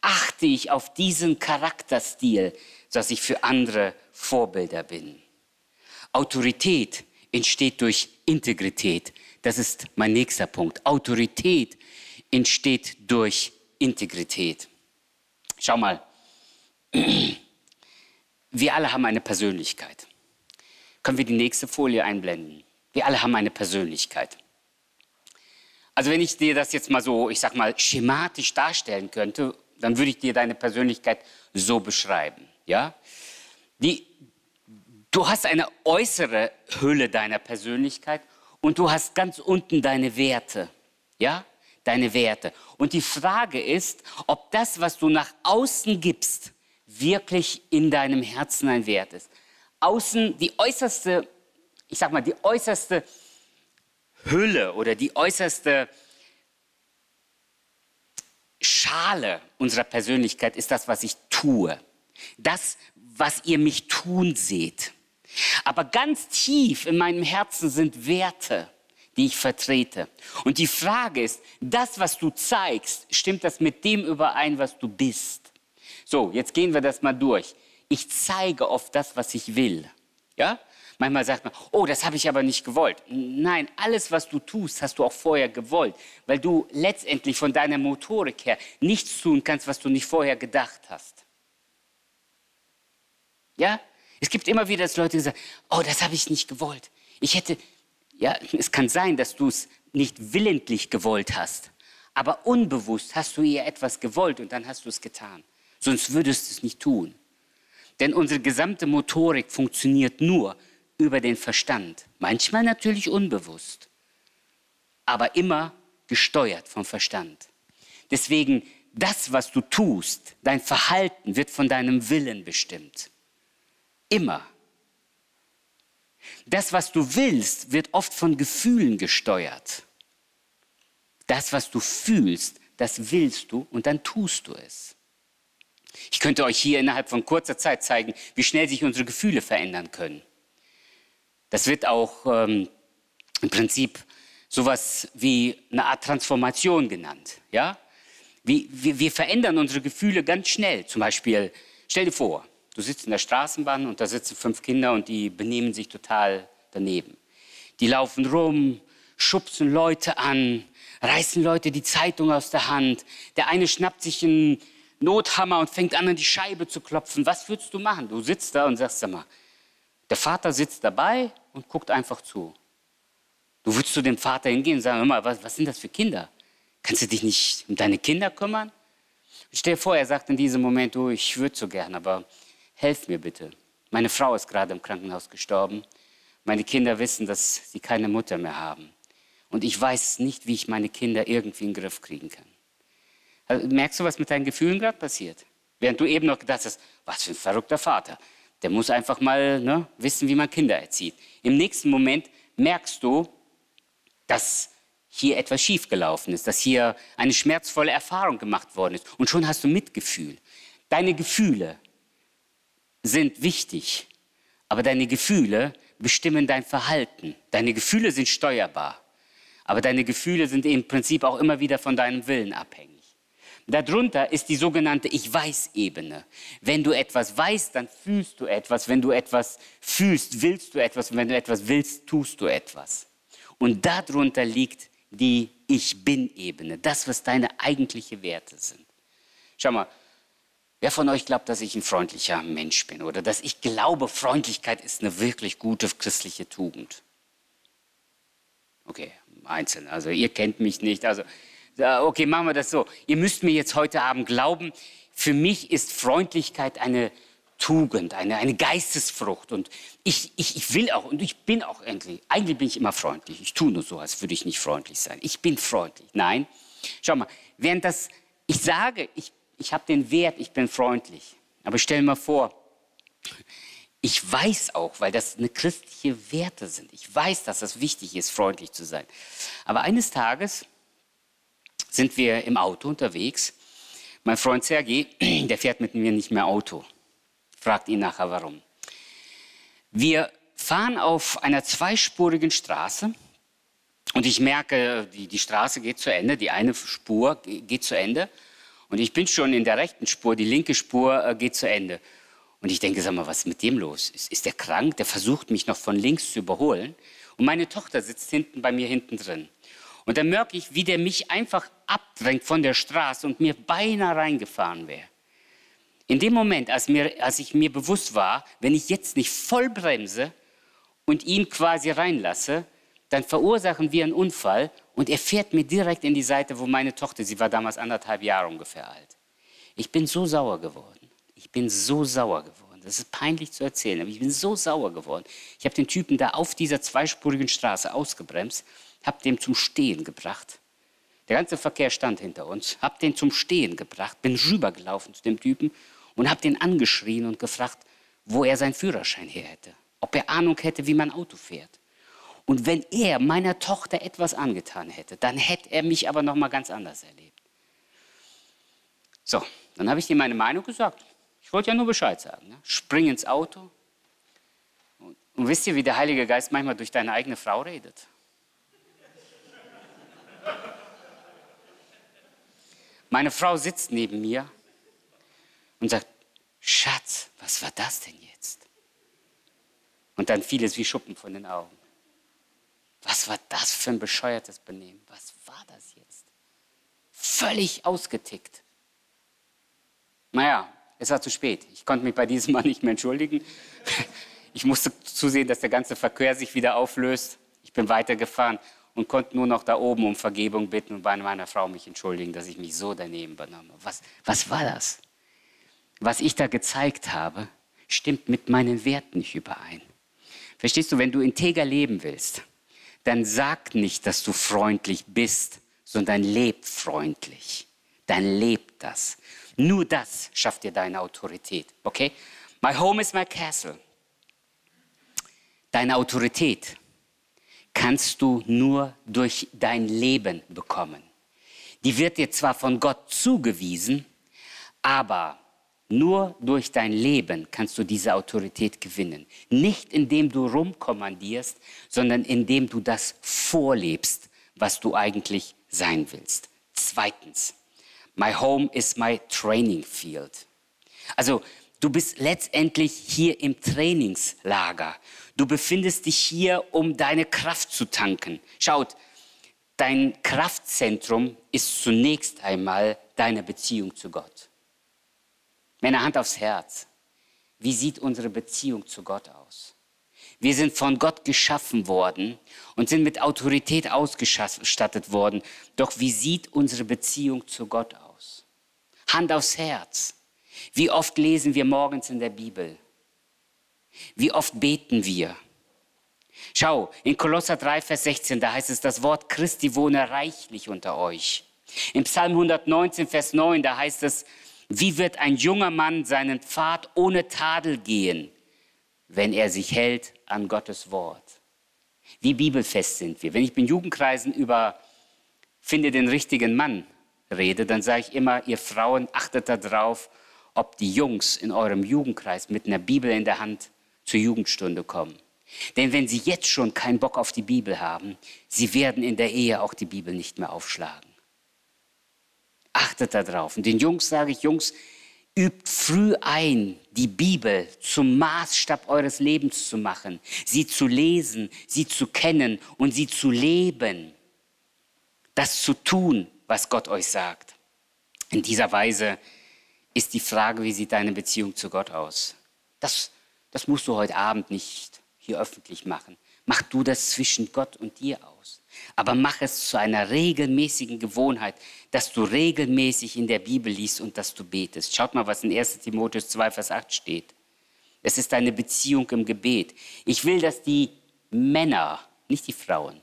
achte ich auf diesen Charakterstil, dass ich für andere Vorbilder bin. Autorität entsteht durch Integrität. Das ist mein nächster Punkt. Autorität entsteht durch Integrität. Schau mal, wir alle haben eine Persönlichkeit. Können wir die nächste Folie einblenden? Wir alle haben eine Persönlichkeit. Also wenn ich dir das jetzt mal so, ich sag mal, schematisch darstellen könnte, dann würde ich dir deine Persönlichkeit so beschreiben. Ja? Die, du hast eine äußere Hülle deiner Persönlichkeit und du hast ganz unten deine Werte. Ja? Deine Werte. Und die Frage ist, ob das, was du nach außen gibst, wirklich in deinem Herzen ein Wert ist. Außen die äußerste, ich sag mal, die äußerste Hülle oder die äußerste Schale unserer Persönlichkeit ist das, was ich tue. Das, was ihr mich tun seht. Aber ganz tief in meinem Herzen sind Werte, die ich vertrete. Und die Frage ist, das, was du zeigst, stimmt das mit dem überein, was du bist? So, jetzt gehen wir das mal durch. Ich zeige oft das, was ich will. Ja? Manchmal sagt man, oh, das habe ich aber nicht gewollt. Nein, alles, was du tust, hast du auch vorher gewollt, weil du letztendlich von deiner Motorik her nichts tun kannst, was du nicht vorher gedacht hast. Ja? Es gibt immer wieder dass Leute, sagen, oh, das habe ich nicht gewollt. Ich hätte, ja, es kann sein, dass du es nicht willentlich gewollt hast, aber unbewusst hast du ihr etwas gewollt und dann hast du es getan. Sonst würdest du es nicht tun. Denn unsere gesamte Motorik funktioniert nur, über den Verstand. Manchmal natürlich unbewusst, aber immer gesteuert vom Verstand. Deswegen, das, was du tust, dein Verhalten wird von deinem Willen bestimmt. Immer. Das, was du willst, wird oft von Gefühlen gesteuert. Das, was du fühlst, das willst du und dann tust du es. Ich könnte euch hier innerhalb von kurzer Zeit zeigen, wie schnell sich unsere Gefühle verändern können. Das wird auch ähm, im Prinzip sowas wie eine Art Transformation genannt. Ja? Wie, wir, wir verändern unsere Gefühle ganz schnell. Zum Beispiel, stell dir vor, du sitzt in der Straßenbahn und da sitzen fünf Kinder und die benehmen sich total daneben. Die laufen rum, schubsen Leute an, reißen Leute die Zeitung aus der Hand. Der eine schnappt sich einen Nothammer und fängt an, an die Scheibe zu klopfen. Was würdest du machen? Du sitzt da und sagst, sag mal, der Vater sitzt dabei und guckt einfach zu. Du würdest zu dem Vater hingehen und sagen, mal, was, was sind das für Kinder? Kannst du dich nicht um deine Kinder kümmern? stell dir vor, er sagt in diesem Moment, du, ich würde so gern, aber helf mir bitte. Meine Frau ist gerade im Krankenhaus gestorben. Meine Kinder wissen, dass sie keine Mutter mehr haben. Und ich weiß nicht, wie ich meine Kinder irgendwie in den Griff kriegen kann. Also, merkst du, was mit deinen Gefühlen gerade passiert? Während du eben noch gedacht hast, was für ein verrückter Vater. der muss einfach mal ne, wissen, wie man Kinder erzieht. Im nächsten Moment merkst du, dass hier etwas schiefgelaufen ist, dass hier eine schmerzvolle Erfahrung gemacht worden ist. Und schon hast du Mitgefühl. Deine Gefühle sind wichtig, aber deine Gefühle bestimmen dein Verhalten. Deine Gefühle sind steuerbar, aber deine Gefühle sind im Prinzip auch immer wieder von deinem Willen abhängig. Darunter ist die sogenannte Ich weiß-Ebene. Wenn du etwas weißt, dann fühlst du etwas. Wenn du etwas fühlst, willst du etwas. Und wenn du etwas willst, tust du etwas. Und darunter liegt die Ich bin-Ebene, das, was deine eigentlichen Werte sind. Schau mal, wer von euch glaubt, dass ich ein freundlicher Mensch bin oder dass ich glaube, Freundlichkeit ist eine wirklich gute christliche Tugend? Okay, einzeln. Also ihr kennt mich nicht. Also okay, machen wir das so. Ihr müsst mir jetzt heute Abend glauben, für mich ist Freundlichkeit eine Tugend, eine, eine Geistesfrucht. Und ich, ich, ich will auch, und ich bin auch endlich, eigentlich bin ich immer freundlich. Ich tue nur so, als würde ich nicht freundlich sein. Ich bin freundlich. Nein, schau mal, während das, ich sage, ich, ich habe den Wert, ich bin freundlich. Aber stell dir mal vor, ich weiß auch, weil das eine christliche Werte sind. Ich weiß, dass das wichtig ist, freundlich zu sein. Aber eines Tages sind wir im Auto unterwegs. Mein Freund Sergei, der fährt mit mir nicht mehr Auto. Fragt ihn nachher warum. Wir fahren auf einer zweispurigen Straße und ich merke, die, die Straße geht zu Ende, die eine Spur geht zu Ende und ich bin schon in der rechten Spur, die linke Spur äh, geht zu Ende. Und ich denke, sag mal, was ist mit dem los? Ist, ist der krank? Der versucht mich noch von links zu überholen. Und meine Tochter sitzt hinten bei mir hinten drin. Und dann merke ich, wie der mich einfach abdrängt von der Straße und mir beinahe reingefahren wäre. In dem Moment, als, mir, als ich mir bewusst war, wenn ich jetzt nicht voll bremse und ihn quasi reinlasse, dann verursachen wir einen Unfall und er fährt mir direkt in die Seite, wo meine Tochter, sie war damals anderthalb Jahre ungefähr alt. Ich bin so sauer geworden. Ich bin so sauer geworden. Das ist peinlich zu erzählen, aber ich bin so sauer geworden. Ich habe den Typen da auf dieser zweispurigen Straße ausgebremst habe den zum Stehen gebracht. Der ganze Verkehr stand hinter uns, habe den zum Stehen gebracht, bin rübergelaufen zu dem Typen und habe den angeschrien und gefragt, wo er seinen Führerschein her hätte, ob er Ahnung hätte, wie man Auto fährt. Und wenn er meiner Tochter etwas angetan hätte, dann hätte er mich aber noch mal ganz anders erlebt. So, dann habe ich ihm meine Meinung gesagt. Ich wollte ja nur Bescheid sagen. Ne? Spring ins Auto. Und, und wisst ihr, wie der Heilige Geist manchmal durch deine eigene Frau redet? Meine Frau sitzt neben mir und sagt, Schatz, was war das denn jetzt? Und dann fiel es wie Schuppen von den Augen. Was war das für ein bescheuertes Benehmen? Was war das jetzt? Völlig ausgetickt. Naja, es war zu spät. Ich konnte mich bei diesem Mann nicht mehr entschuldigen. Ich musste zusehen, dass der ganze Verkehr sich wieder auflöst. Ich bin weitergefahren und konnte nur noch da oben um Vergebung bitten und bei meiner Frau mich entschuldigen, dass ich mich so daneben benommen habe. Was, was war das? Was ich da gezeigt habe, stimmt mit meinen Werten nicht überein. Verstehst du, wenn du integer leben willst, dann sag nicht, dass du freundlich bist, sondern leb freundlich. Dann leb das. Nur das schafft dir deine Autorität. Okay? My home is my castle. Deine Autorität kannst du nur durch dein Leben bekommen. Die wird dir zwar von Gott zugewiesen, aber nur durch dein Leben kannst du diese Autorität gewinnen. Nicht indem du rumkommandierst, sondern indem du das vorlebst, was du eigentlich sein willst. Zweitens, my home is my training field. Also du bist letztendlich hier im Trainingslager. Du befindest dich hier, um deine Kraft zu tanken. Schaut, dein Kraftzentrum ist zunächst einmal deine Beziehung zu Gott. Meine Hand aufs Herz. Wie sieht unsere Beziehung zu Gott aus? Wir sind von Gott geschaffen worden und sind mit Autorität ausgestattet worden. Doch wie sieht unsere Beziehung zu Gott aus? Hand aufs Herz. Wie oft lesen wir morgens in der Bibel? Wie oft beten wir? Schau, in Kolosser 3, Vers 16, da heißt es, das Wort Christi wohne reichlich unter euch. Im Psalm 119, Vers 9, da heißt es, wie wird ein junger Mann seinen Pfad ohne Tadel gehen? wenn er sich hält an Gottes Wort. Wie bibelfest sind wir? Wenn ich in Jugendkreisen über finde den richtigen Mann rede, dann sage ich immer, ihr Frauen achtet darauf, ob die Jungs in eurem Jugendkreis mit einer Bibel in der Hand zur Jugendstunde kommen. Denn wenn sie jetzt schon keinen Bock auf die Bibel haben, sie werden in der Ehe auch die Bibel nicht mehr aufschlagen. Achtet darauf. Und den Jungs sage ich, Jungs, übt früh ein, die Bibel zum Maßstab eures Lebens zu machen, sie zu lesen, sie zu kennen und sie zu leben. Das zu tun, was Gott euch sagt. In dieser Weise ist die Frage, wie sieht deine Beziehung zu Gott aus? Das, das musst du heute Abend nicht hier öffentlich machen. Mach du das zwischen Gott und dir aus. Aber mach es zu einer regelmäßigen Gewohnheit, dass du regelmäßig in der Bibel liest und dass du betest. Schaut mal, was in 1 Timotheus 2, Vers 8 steht. Es ist eine Beziehung im Gebet. Ich will, dass die Männer, nicht die Frauen,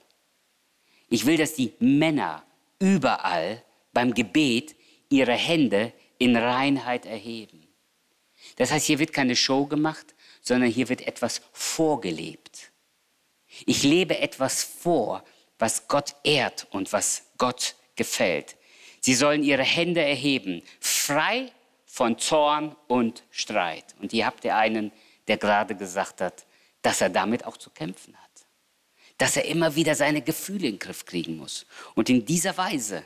ich will, dass die Männer überall beim Gebet ihre Hände in Reinheit erheben. Das heißt, hier wird keine Show gemacht, sondern hier wird etwas vorgelebt. Ich lebe etwas vor, was Gott ehrt und was Gott gefällt. Sie sollen ihre Hände erheben, frei von Zorn und Streit. Und hier habt ihr einen, der gerade gesagt hat, dass er damit auch zu kämpfen hat. Dass er immer wieder seine Gefühle in den Griff kriegen muss. Und in dieser Weise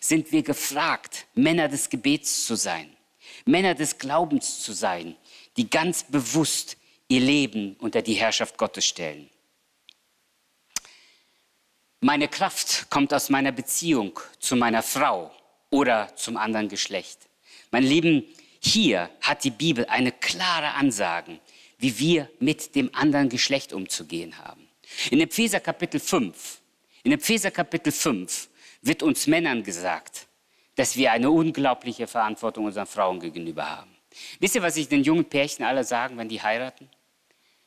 sind wir gefragt, Männer des Gebets zu sein, Männer des Glaubens zu sein, die ganz bewusst ihr Leben unter die Herrschaft Gottes stellen. Meine Kraft kommt aus meiner Beziehung zu meiner Frau oder zum anderen Geschlecht. Meine Lieben, hier hat die Bibel eine klare Ansage, wie wir mit dem anderen Geschlecht umzugehen haben. In Epheser Kapitel 5, in Epheser Kapitel 5 wird uns Männern gesagt, dass wir eine unglaubliche Verantwortung unseren Frauen gegenüber haben. Wisst ihr, was ich den jungen Pärchen alle sagen, wenn die heiraten?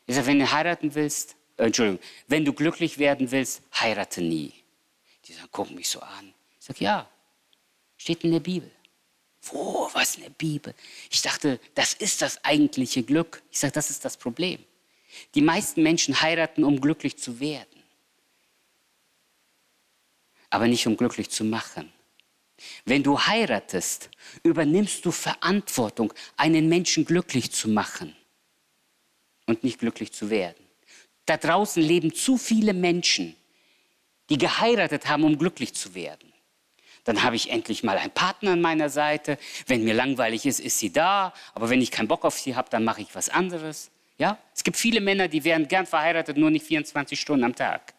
Ich sage, wenn du heiraten willst, äh, Entschuldigung, wenn du glücklich werden willst, heirate nie. Die sagen, gucken mich so an. Ich sage, ja, steht in der Bibel. Wo, was in der Bibel? Ich dachte, das ist das eigentliche Glück. Ich sage, das ist das Problem. Die meisten Menschen heiraten, um glücklich zu werden aber nicht um glücklich zu machen. Wenn du heiratest, übernimmst du Verantwortung, einen Menschen glücklich zu machen und nicht glücklich zu werden. Da draußen leben zu viele Menschen, die geheiratet haben, um glücklich zu werden. Dann habe ich endlich mal einen Partner an meiner Seite. Wenn mir langweilig ist, ist sie da. Aber wenn ich keinen Bock auf sie habe, dann mache ich was anderes. Ja? Es gibt viele Männer, die wären gern verheiratet, nur nicht 24 Stunden am Tag.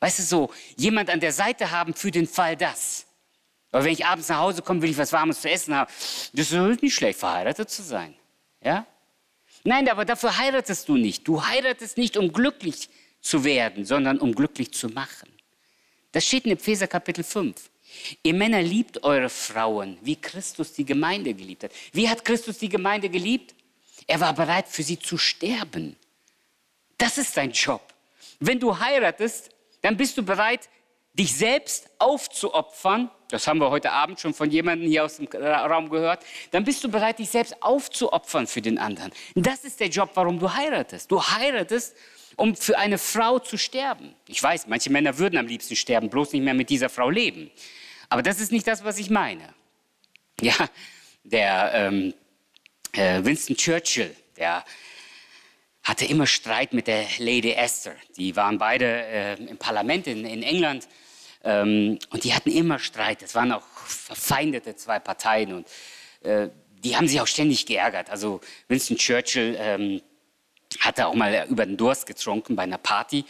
Weißt du, so jemand an der Seite haben für den Fall das. Aber wenn ich abends nach Hause komme, will ich was Warmes zu essen haben. Das ist nicht schlecht, verheiratet zu sein. Ja? Nein, aber dafür heiratest du nicht. Du heiratest nicht, um glücklich zu werden, sondern um glücklich zu machen. Das steht in Epheser Kapitel 5. Ihr Männer liebt eure Frauen, wie Christus die Gemeinde geliebt hat. Wie hat Christus die Gemeinde geliebt? Er war bereit, für sie zu sterben. Das ist sein Job. Wenn du heiratest, dann bist du bereit, dich selbst aufzuopfern. Das haben wir heute Abend schon von jemandem hier aus dem Raum gehört. Dann bist du bereit, dich selbst aufzuopfern für den anderen. Das ist der Job, warum du heiratest. Du heiratest, um für eine Frau zu sterben. Ich weiß, manche Männer würden am liebsten sterben, bloß nicht mehr mit dieser Frau leben. Aber das ist nicht das, was ich meine. Ja, der ähm, äh, Winston Churchill, der hatte immer Streit mit der Lady Esther. Die waren beide äh, im Parlament in, in England ähm, und die hatten immer Streit. Es waren auch verfeindete zwei Parteien und äh, die haben sich auch ständig geärgert. Also Winston Churchill ähm, hatte auch mal über den Durst getrunken bei einer Party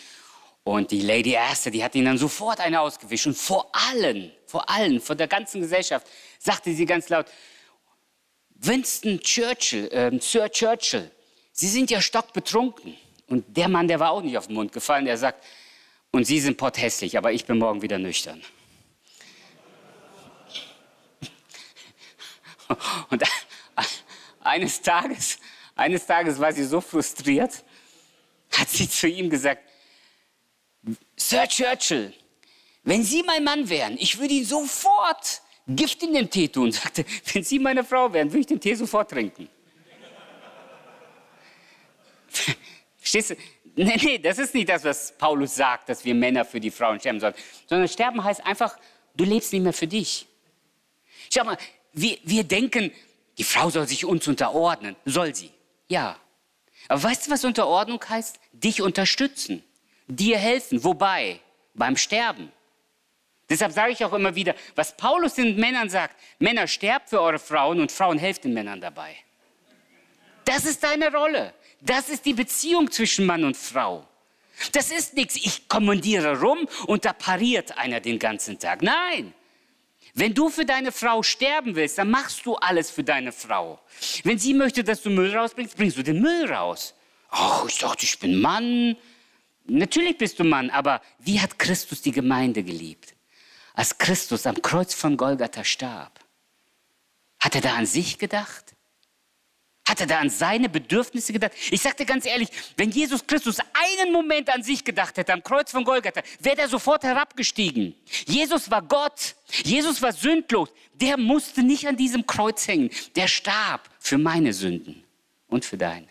und die Lady Esther, die hat ihn dann sofort eine ausgewischt und vor allen, vor allen, vor der ganzen Gesellschaft sagte sie ganz laut, Winston Churchill, äh, Sir Churchill, Sie sind ja stockbetrunken. Und der Mann, der war auch nicht auf den Mund gefallen, der sagt, und Sie sind potthässlich, aber ich bin morgen wieder nüchtern. Und eines Tages, eines Tages war sie so frustriert, hat sie zu ihm gesagt, Sir Churchill, wenn Sie mein Mann wären, ich würde Ihnen sofort Gift in den Tee tun. Sagte, wenn Sie meine Frau wären, würde ich den Tee sofort trinken. Verstehst du? Nee, nee, das ist nicht das, was Paulus sagt, dass wir Männer für die Frauen sterben sollen. Sondern sterben heißt einfach, du lebst nicht mehr für dich. Schau mal, wir, wir denken, die Frau soll sich uns unterordnen. Soll sie? Ja. Aber weißt du, was Unterordnung heißt? Dich unterstützen, dir helfen. Wobei? Beim Sterben. Deshalb sage ich auch immer wieder, was Paulus den Männern sagt, Männer sterbt für eure Frauen und Frauen helft den Männern dabei. Das ist deine Rolle. Das ist die Beziehung zwischen Mann und Frau. Das ist nichts, ich kommandiere rum und da pariert einer den ganzen Tag. Nein, wenn du für deine Frau sterben willst, dann machst du alles für deine Frau. Wenn sie möchte, dass du Müll rausbringst, bringst du den Müll raus. Ach, ich dachte, ich bin Mann. Natürlich bist du Mann, aber wie hat Christus die Gemeinde geliebt? Als Christus am Kreuz von Golgatha starb, hat er da an sich gedacht? Hat er da an seine Bedürfnisse gedacht? Ich sagte ganz ehrlich, wenn Jesus Christus einen Moment an sich gedacht hätte, am Kreuz von Golgatha, wäre er sofort herabgestiegen. Jesus war Gott. Jesus war sündlos. Der musste nicht an diesem Kreuz hängen. Der starb für meine Sünden und für deine.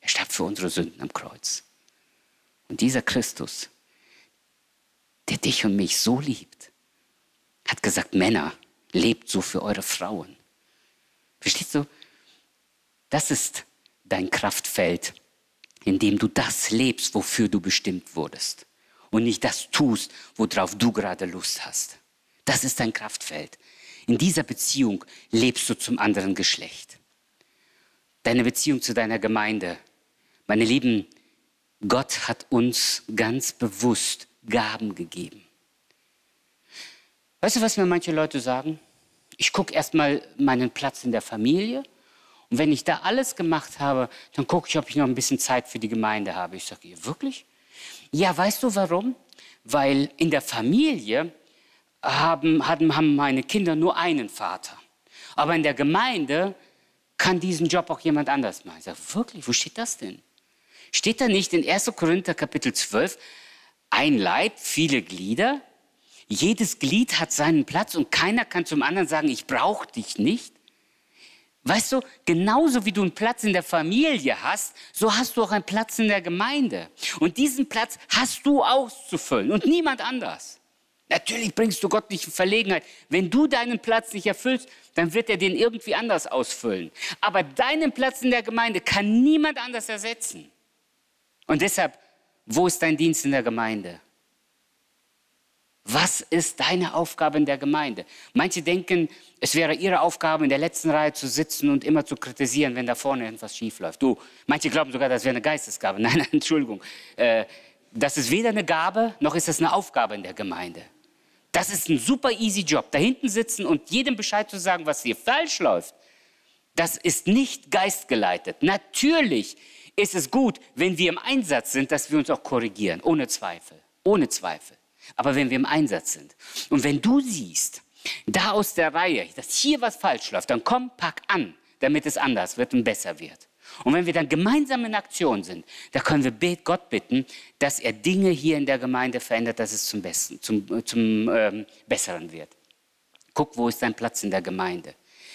Er starb für unsere Sünden am Kreuz. Und dieser Christus, der dich und mich so liebt, hat gesagt, Männer, lebt so für eure Frauen. Verstehst du? Das ist dein Kraftfeld, in dem du das lebst, wofür du bestimmt wurdest. Und nicht das tust, worauf du gerade Lust hast. Das ist dein Kraftfeld. In dieser Beziehung lebst du zum anderen Geschlecht. Deine Beziehung zu deiner Gemeinde. Meine Lieben, Gott hat uns ganz bewusst Gaben gegeben. Weißt du, was mir manche Leute sagen? Ich gucke erstmal meinen Platz in der Familie und wenn ich da alles gemacht habe, dann gucke ich, ob ich noch ein bisschen Zeit für die Gemeinde habe. Ich sage, ihr wirklich? Ja, weißt du warum? Weil in der Familie haben, haben meine Kinder nur einen Vater. Aber in der Gemeinde kann diesen Job auch jemand anders machen. Ich sage, wirklich, wo steht das denn? Steht da nicht in 1. Korinther Kapitel 12, ein Leib, viele Glieder? Jedes Glied hat seinen Platz und keiner kann zum anderen sagen, ich brauche dich nicht. Weißt du, genauso wie du einen Platz in der Familie hast, so hast du auch einen Platz in der Gemeinde. Und diesen Platz hast du auszufüllen und niemand anders. Natürlich bringst du Gott nicht in Verlegenheit. Wenn du deinen Platz nicht erfüllst, dann wird er den irgendwie anders ausfüllen. Aber deinen Platz in der Gemeinde kann niemand anders ersetzen. Und deshalb, wo ist dein Dienst in der Gemeinde? Was ist deine Aufgabe in der Gemeinde? Manche denken, es wäre ihre Aufgabe, in der letzten Reihe zu sitzen und immer zu kritisieren, wenn da vorne irgendwas schief läuft. Du, manche glauben sogar, das wäre eine Geistesgabe. Nein, nein, Entschuldigung. Äh, das ist weder eine Gabe, noch ist es eine Aufgabe in der Gemeinde. Das ist ein super easy Job. Da hinten sitzen und jedem Bescheid zu sagen, was hier falsch läuft, das ist nicht geistgeleitet. Natürlich ist es gut, wenn wir im Einsatz sind, dass wir uns auch korrigieren, ohne Zweifel. Ohne Zweifel aber wenn wir im Einsatz sind. Und wenn du siehst, da aus der Reihe, dass hier was falsch läuft, dann komm, pack an, damit es anders wird und besser wird. Und wenn wir dann gemeinsam in Aktion sind, da können wir Gott bitten, dass er Dinge hier in der Gemeinde verändert, dass es zum, Besten, zum, zum ähm, Besseren wird. Guck, wo ist dein Platz in der Gemeinde?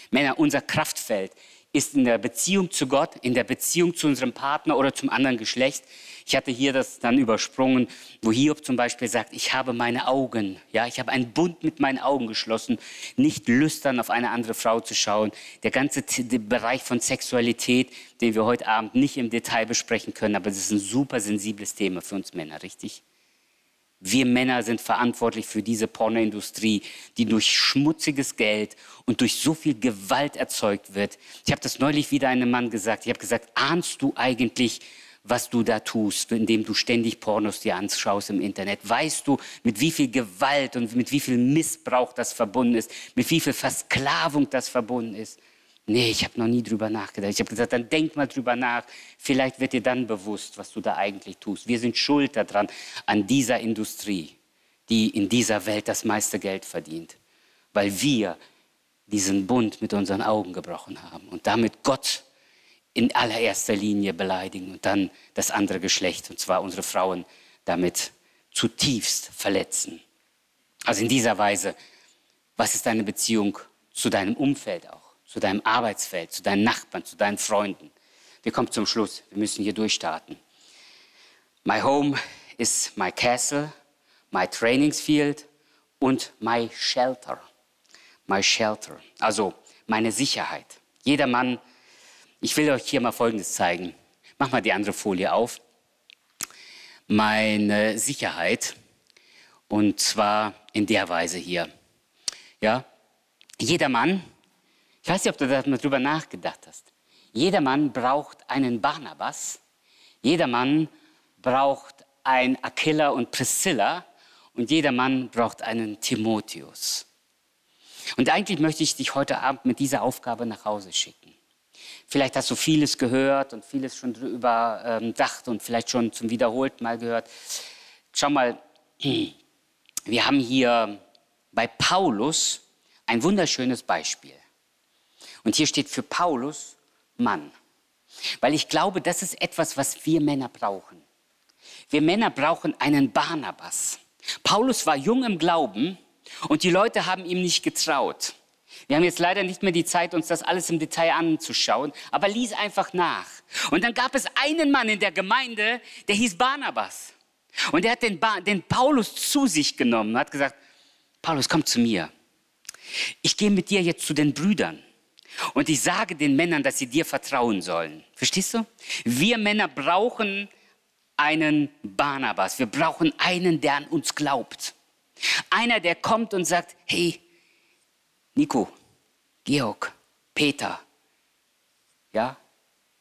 Männer, unser Kraftfeld ist in der Beziehung zu Gott, in der Beziehung zu unserem Partner oder zum anderen Geschlecht. Ich hatte hier das dann übersprungen, wo Hiob zum Beispiel sagt, ich habe meine Augen, ja, ich habe einen Bund mit meinen Augen geschlossen, nicht lüstern auf eine andere Frau zu schauen. Der ganze Bereich von Sexualität, den wir heute Abend nicht im Detail besprechen können, aber es ist ein super sensibles Thema für uns Männer, richtig? Wir Männer sind verantwortlich für diese Pornoindustrie, die durch schmutziges Geld und durch so viel Gewalt erzeugt wird. Ich habe das neulich wieder einem Mann gesagt. Ich habe gesagt, ahnst du eigentlich, was du da tust, indem du ständig Pornos dir anschaust im Internet? Weißt du, mit wie viel Gewalt und mit wie viel Missbrauch das verbunden ist, mit wie viel Versklavung das verbunden ist? Nee, ich habe noch nie drüber nachgedacht. Ich habe gesagt, dann denk mal drüber nach. Vielleicht wird dir dann bewusst, was du da eigentlich tust. Wir sind schuld daran, an dieser Industrie, die in dieser Welt das meiste Geld verdient. Weil wir diesen Bund mit unseren Augen gebrochen haben und damit Gott in allererster Linie beleidigen und dann das andere Geschlecht, und zwar unsere Frauen, damit zutiefst verletzen. Also in dieser Weise, was ist deine Beziehung zu deinem Umfeld auch? Zu deinem Arbeitsfeld, zu deinen Nachbarn, zu deinen Freunden. Wir kommen zum Schluss. Wir müssen hier durchstarten. My home is my castle, my training field und my shelter. My shelter. Also meine Sicherheit. Jeder Mann, ich will euch hier mal Folgendes zeigen. Mach mal die andere Folie auf. Meine Sicherheit. Und zwar in der Weise hier. Ja, jeder Mann, ich weiß nicht, ob du darüber nachgedacht hast. Jeder Mann braucht einen Barnabas. Jeder Mann braucht ein Aquila und Priscilla. Und jeder Mann braucht einen Timotheus. Und eigentlich möchte ich dich heute Abend mit dieser Aufgabe nach Hause schicken. Vielleicht hast du vieles gehört und vieles schon überdacht ähm, und vielleicht schon zum wiederholten Mal gehört. Schau mal, wir haben hier bei Paulus ein wunderschönes Beispiel. Und hier steht für Paulus Mann. Weil ich glaube, das ist etwas, was wir Männer brauchen. Wir Männer brauchen einen Barnabas. Paulus war jung im Glauben und die Leute haben ihm nicht getraut. Wir haben jetzt leider nicht mehr die Zeit, uns das alles im Detail anzuschauen, aber lies einfach nach. Und dann gab es einen Mann in der Gemeinde, der hieß Barnabas. Und er hat den, ba den Paulus zu sich genommen, hat gesagt, Paulus, komm zu mir. Ich gehe mit dir jetzt zu den Brüdern. Und ich sage den Männern, dass sie dir vertrauen sollen. Verstehst du? Wir Männer brauchen einen Barnabas. Wir brauchen einen, der an uns glaubt. Einer, der kommt und sagt, hey, Nico, Georg, Peter, ja,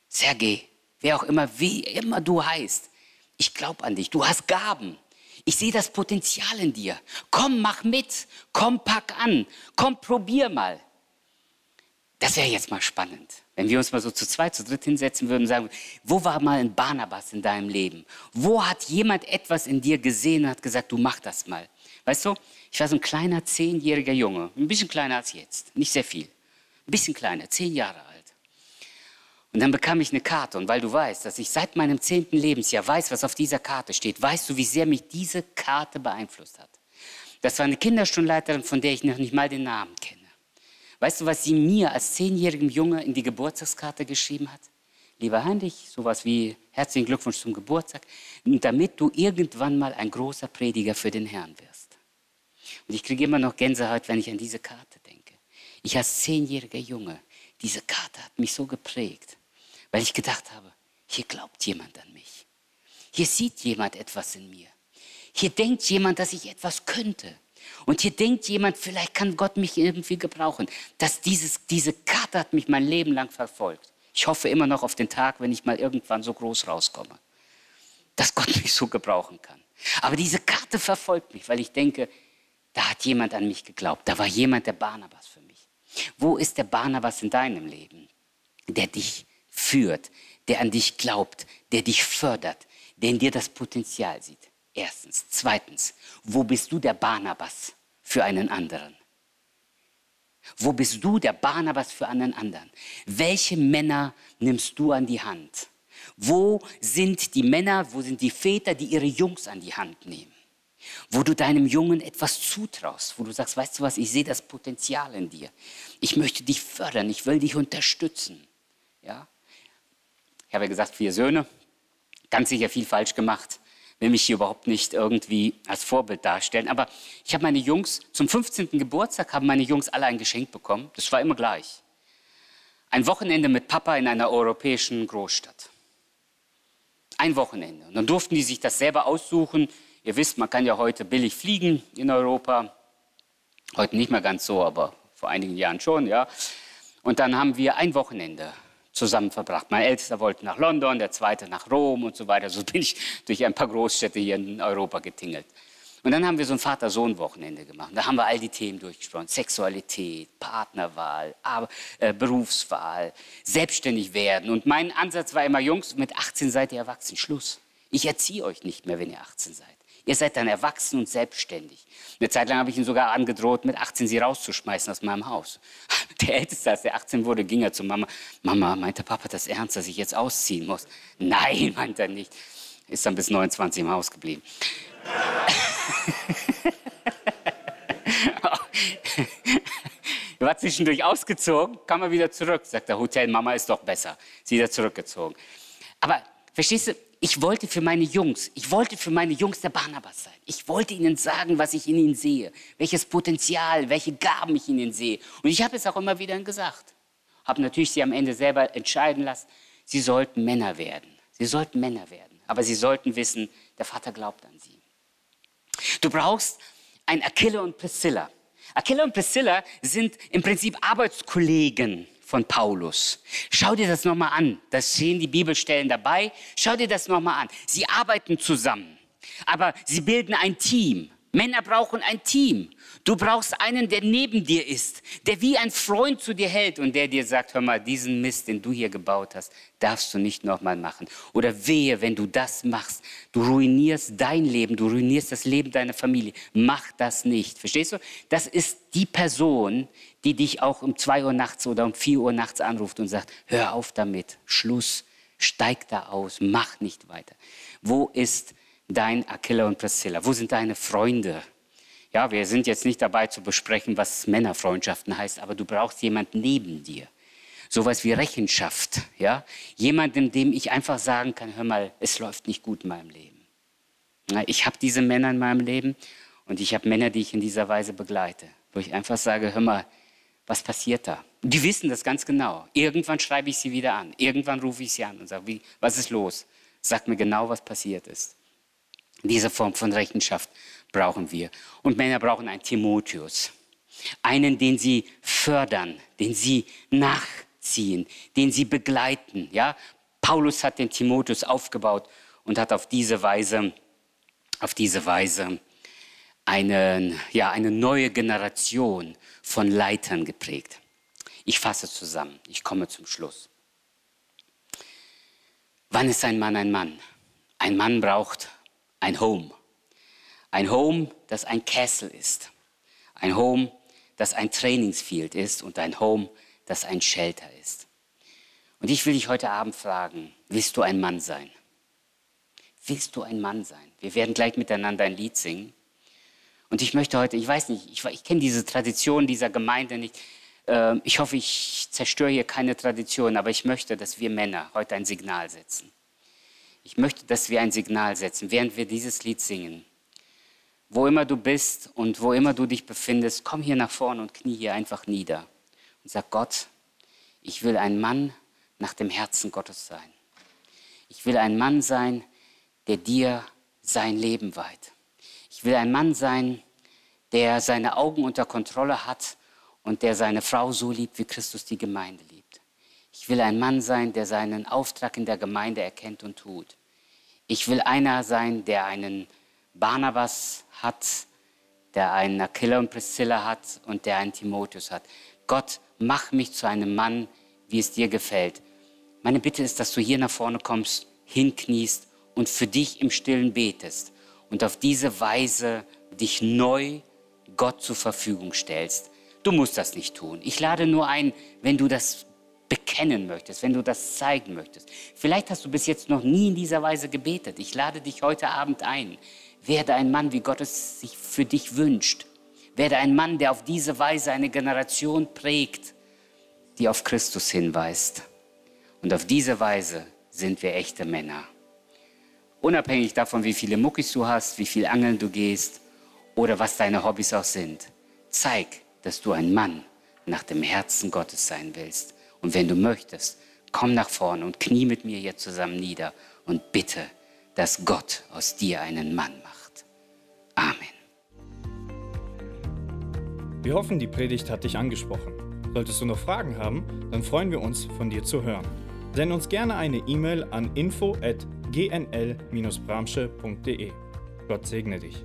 Sergej, wer auch immer, wie immer du heißt, ich glaube an dich, du hast Gaben. Ich sehe das Potenzial in dir. Komm, mach mit. Komm, pack an. Komm, probier mal. Das wäre jetzt mal spannend, wenn wir uns mal so zu zweit, zu dritt hinsetzen würden und sagen, wo war mal ein Barnabas in deinem Leben? Wo hat jemand etwas in dir gesehen und hat gesagt, du mach das mal? Weißt du, ich war so ein kleiner zehnjähriger Junge, ein bisschen kleiner als jetzt, nicht sehr viel, ein bisschen kleiner, zehn Jahre alt. Und dann bekam ich eine Karte und weil du weißt, dass ich seit meinem zehnten Lebensjahr weiß, was auf dieser Karte steht, weißt du, wie sehr mich diese Karte beeinflusst hat. Das war eine Kinderstundenleiterin, von der ich noch nicht mal den Namen kenne. Weißt du, was sie mir als zehnjährigem Junge in die Geburtstagskarte geschrieben hat? Lieber Heinrich, sowas wie herzlichen Glückwunsch zum Geburtstag, damit du irgendwann mal ein großer Prediger für den Herrn wirst. Und ich kriege immer noch Gänsehaut, wenn ich an diese Karte denke. Ich als zehnjähriger Junge, diese Karte hat mich so geprägt, weil ich gedacht habe, hier glaubt jemand an mich. Hier sieht jemand etwas in mir. Hier denkt jemand, dass ich etwas könnte. Und hier denkt jemand, vielleicht kann Gott mich irgendwie gebrauchen. Dass dieses, diese Karte hat mich mein Leben lang verfolgt. Ich hoffe immer noch auf den Tag, wenn ich mal irgendwann so groß rauskomme, dass Gott mich so gebrauchen kann. Aber diese Karte verfolgt mich, weil ich denke, da hat jemand an mich geglaubt. Da war jemand der Barnabas für mich. Wo ist der Barnabas in deinem Leben, der dich führt, der an dich glaubt, der dich fördert, der in dir das Potenzial sieht? Erstens. Zweitens, wo bist du der Barnabas für einen anderen? Wo bist du der Barnabas für einen anderen? Welche Männer nimmst du an die Hand? Wo sind die Männer, wo sind die Väter, die ihre Jungs an die Hand nehmen? Wo du deinem Jungen etwas zutraust, wo du sagst, weißt du was, ich sehe das Potenzial in dir. Ich möchte dich fördern, ich will dich unterstützen. Ja? Ich habe ja gesagt, vier Söhne, ganz sicher viel falsch gemacht will mich hier überhaupt nicht irgendwie als Vorbild darstellen. Aber ich habe meine Jungs, zum 15. Geburtstag haben meine Jungs alle ein Geschenk bekommen. Das war immer gleich. Ein Wochenende mit Papa in einer europäischen Großstadt. Ein Wochenende. Und dann durften die sich das selber aussuchen. Ihr wisst, man kann ja heute billig fliegen in Europa. Heute nicht mehr ganz so, aber vor einigen Jahren schon, ja. Und dann haben wir ein Wochenende zusammen verbracht. Mein Ältester wollte nach London, der zweite nach Rom und so weiter. So bin ich durch ein paar Großstädte hier in Europa getingelt. Und dann haben wir so ein Vater-Sohn-Wochenende gemacht. Da haben wir all die Themen durchgesprochen. Sexualität, Partnerwahl, äh, Berufswahl, selbstständig werden. Und mein Ansatz war immer, Jungs, mit 18 seid ihr erwachsen. Schluss. Ich erziehe euch nicht mehr, wenn ihr 18 seid. Ihr seid dann erwachsen und selbstständig. Eine Zeit lang habe ich ihn sogar angedroht, mit 18 sie rauszuschmeißen aus meinem Haus. Der Älteste, als er 18 wurde, ging er zu Mama. Mama, meinte Papa das ernst, dass ich jetzt ausziehen muss? Nein, meinte er nicht. Ist dann bis 29 im Haus geblieben. Er war zwischendurch ausgezogen, kam er wieder zurück. Sagt der Hotel, Mama ist doch besser. Sie ist wieder zurückgezogen. Aber verstehst du, ich wollte für meine Jungs, ich wollte für meine Jungs der Barnabas sein. Ich wollte ihnen sagen, was ich in ihnen sehe, welches Potenzial, welche Gaben ich in ihnen sehe. Und ich habe es auch immer wieder gesagt. Habe natürlich sie am Ende selber entscheiden lassen. Sie sollten Männer werden. Sie sollten Männer werden. Aber sie sollten wissen, der Vater glaubt an sie. Du brauchst ein Achille und Priscilla. Achille und Priscilla sind im Prinzip Arbeitskollegen von Paulus. Schau dir das nochmal an. Da stehen die Bibelstellen dabei. Schau dir das nochmal an. Sie arbeiten zusammen, aber sie bilden ein Team. Männer brauchen ein Team. Du brauchst einen, der neben dir ist, der wie ein Freund zu dir hält und der dir sagt, hör mal, diesen Mist, den du hier gebaut hast, darfst du nicht nochmal machen. Oder wehe, wenn du das machst, du ruinierst dein Leben, du ruinierst das Leben deiner Familie. Mach das nicht. Verstehst du? Das ist die Person, die dich auch um zwei Uhr nachts oder um vier Uhr nachts anruft und sagt, hör auf damit, Schluss, steig da aus, mach nicht weiter. Wo ist dein Aquila und Priscilla? Wo sind deine Freunde? Ja, wir sind jetzt nicht dabei zu besprechen, was Männerfreundschaften heißt, aber du brauchst jemanden neben dir. Sowas wie Rechenschaft, ja? Jemandem, dem ich einfach sagen kann, hör mal, es läuft nicht gut in meinem Leben. Ich habe diese Männer in meinem Leben und ich habe Männer, die ich in dieser Weise begleite, wo ich einfach sage, hör mal, was passiert da? Die wissen das ganz genau. Irgendwann schreibe ich sie wieder an. Irgendwann rufe ich sie an und sage, wie, was ist los? Sag mir genau, was passiert ist. Diese Form von Rechenschaft brauchen wir. Und Männer brauchen einen Timotheus. Einen, den sie fördern, den sie nachziehen, den sie begleiten. Ja? Paulus hat den Timotheus aufgebaut und hat auf diese Weise, auf diese Weise einen, ja, eine neue Generation von Leitern geprägt. Ich fasse zusammen, ich komme zum Schluss. Wann ist ein Mann ein Mann? Ein Mann braucht ein Home. Ein Home, das ein Castle ist. Ein Home, das ein Trainingsfield ist und ein Home, das ein Shelter ist. Und ich will dich heute Abend fragen, willst du ein Mann sein? Willst du ein Mann sein? Wir werden gleich miteinander ein Lied singen. Und ich möchte heute, ich weiß nicht, ich, ich kenne diese Tradition dieser Gemeinde nicht. Ähm, ich hoffe, ich zerstöre hier keine Tradition, aber ich möchte, dass wir Männer heute ein Signal setzen. Ich möchte, dass wir ein Signal setzen, während wir dieses Lied singen wo immer du bist und wo immer du dich befindest, komm hier nach vorne und knie hier einfach nieder und sag Gott, ich will ein Mann nach dem Herzen Gottes sein. Ich will ein Mann sein, der dir sein Leben weiht. Ich will ein Mann sein, der seine Augen unter Kontrolle hat und der seine Frau so liebt, wie Christus die Gemeinde liebt. Ich will ein Mann sein, der seinen Auftrag in der Gemeinde erkennt und tut. Ich will einer sein, der einen Barnabas hat, der einen Aquila und Priscilla hat und der einen Timotheus hat. Gott, mach mich zu einem Mann, wie es dir gefällt. Meine Bitte ist, dass du hier nach vorne kommst, hinkniest und für dich im Stillen betest und auf diese Weise dich neu Gott zur Verfügung stellst. Du musst das nicht tun. Ich lade nur ein, wenn du das bekennen möchtest, wenn du das zeigen möchtest. Vielleicht hast du bis jetzt noch nie in dieser Weise gebetet. Ich lade dich heute Abend ein. Werde ein Mann, wie Gott es sich für dich wünscht. Werde ein Mann, der auf diese Weise eine Generation prägt, die auf Christus hinweist. Und auf diese Weise sind wir echte Männer. Unabhängig davon, wie viele Muckis du hast, wie viel Angeln du gehst oder was deine Hobbys auch sind. Zeig, dass du ein Mann nach dem Herzen Gottes sein willst. Und wenn du möchtest, komm nach vorne und knie mit mir hier zusammen nieder und bitte, dass Gott aus dir einen Mann macht. Amen. Wir hoffen, die Predigt hat dich angesprochen. Solltest du noch Fragen haben, dann freuen wir uns, von dir zu hören. Send uns gerne eine E-Mail an info@gnl-bramsche.de. Gott segne dich.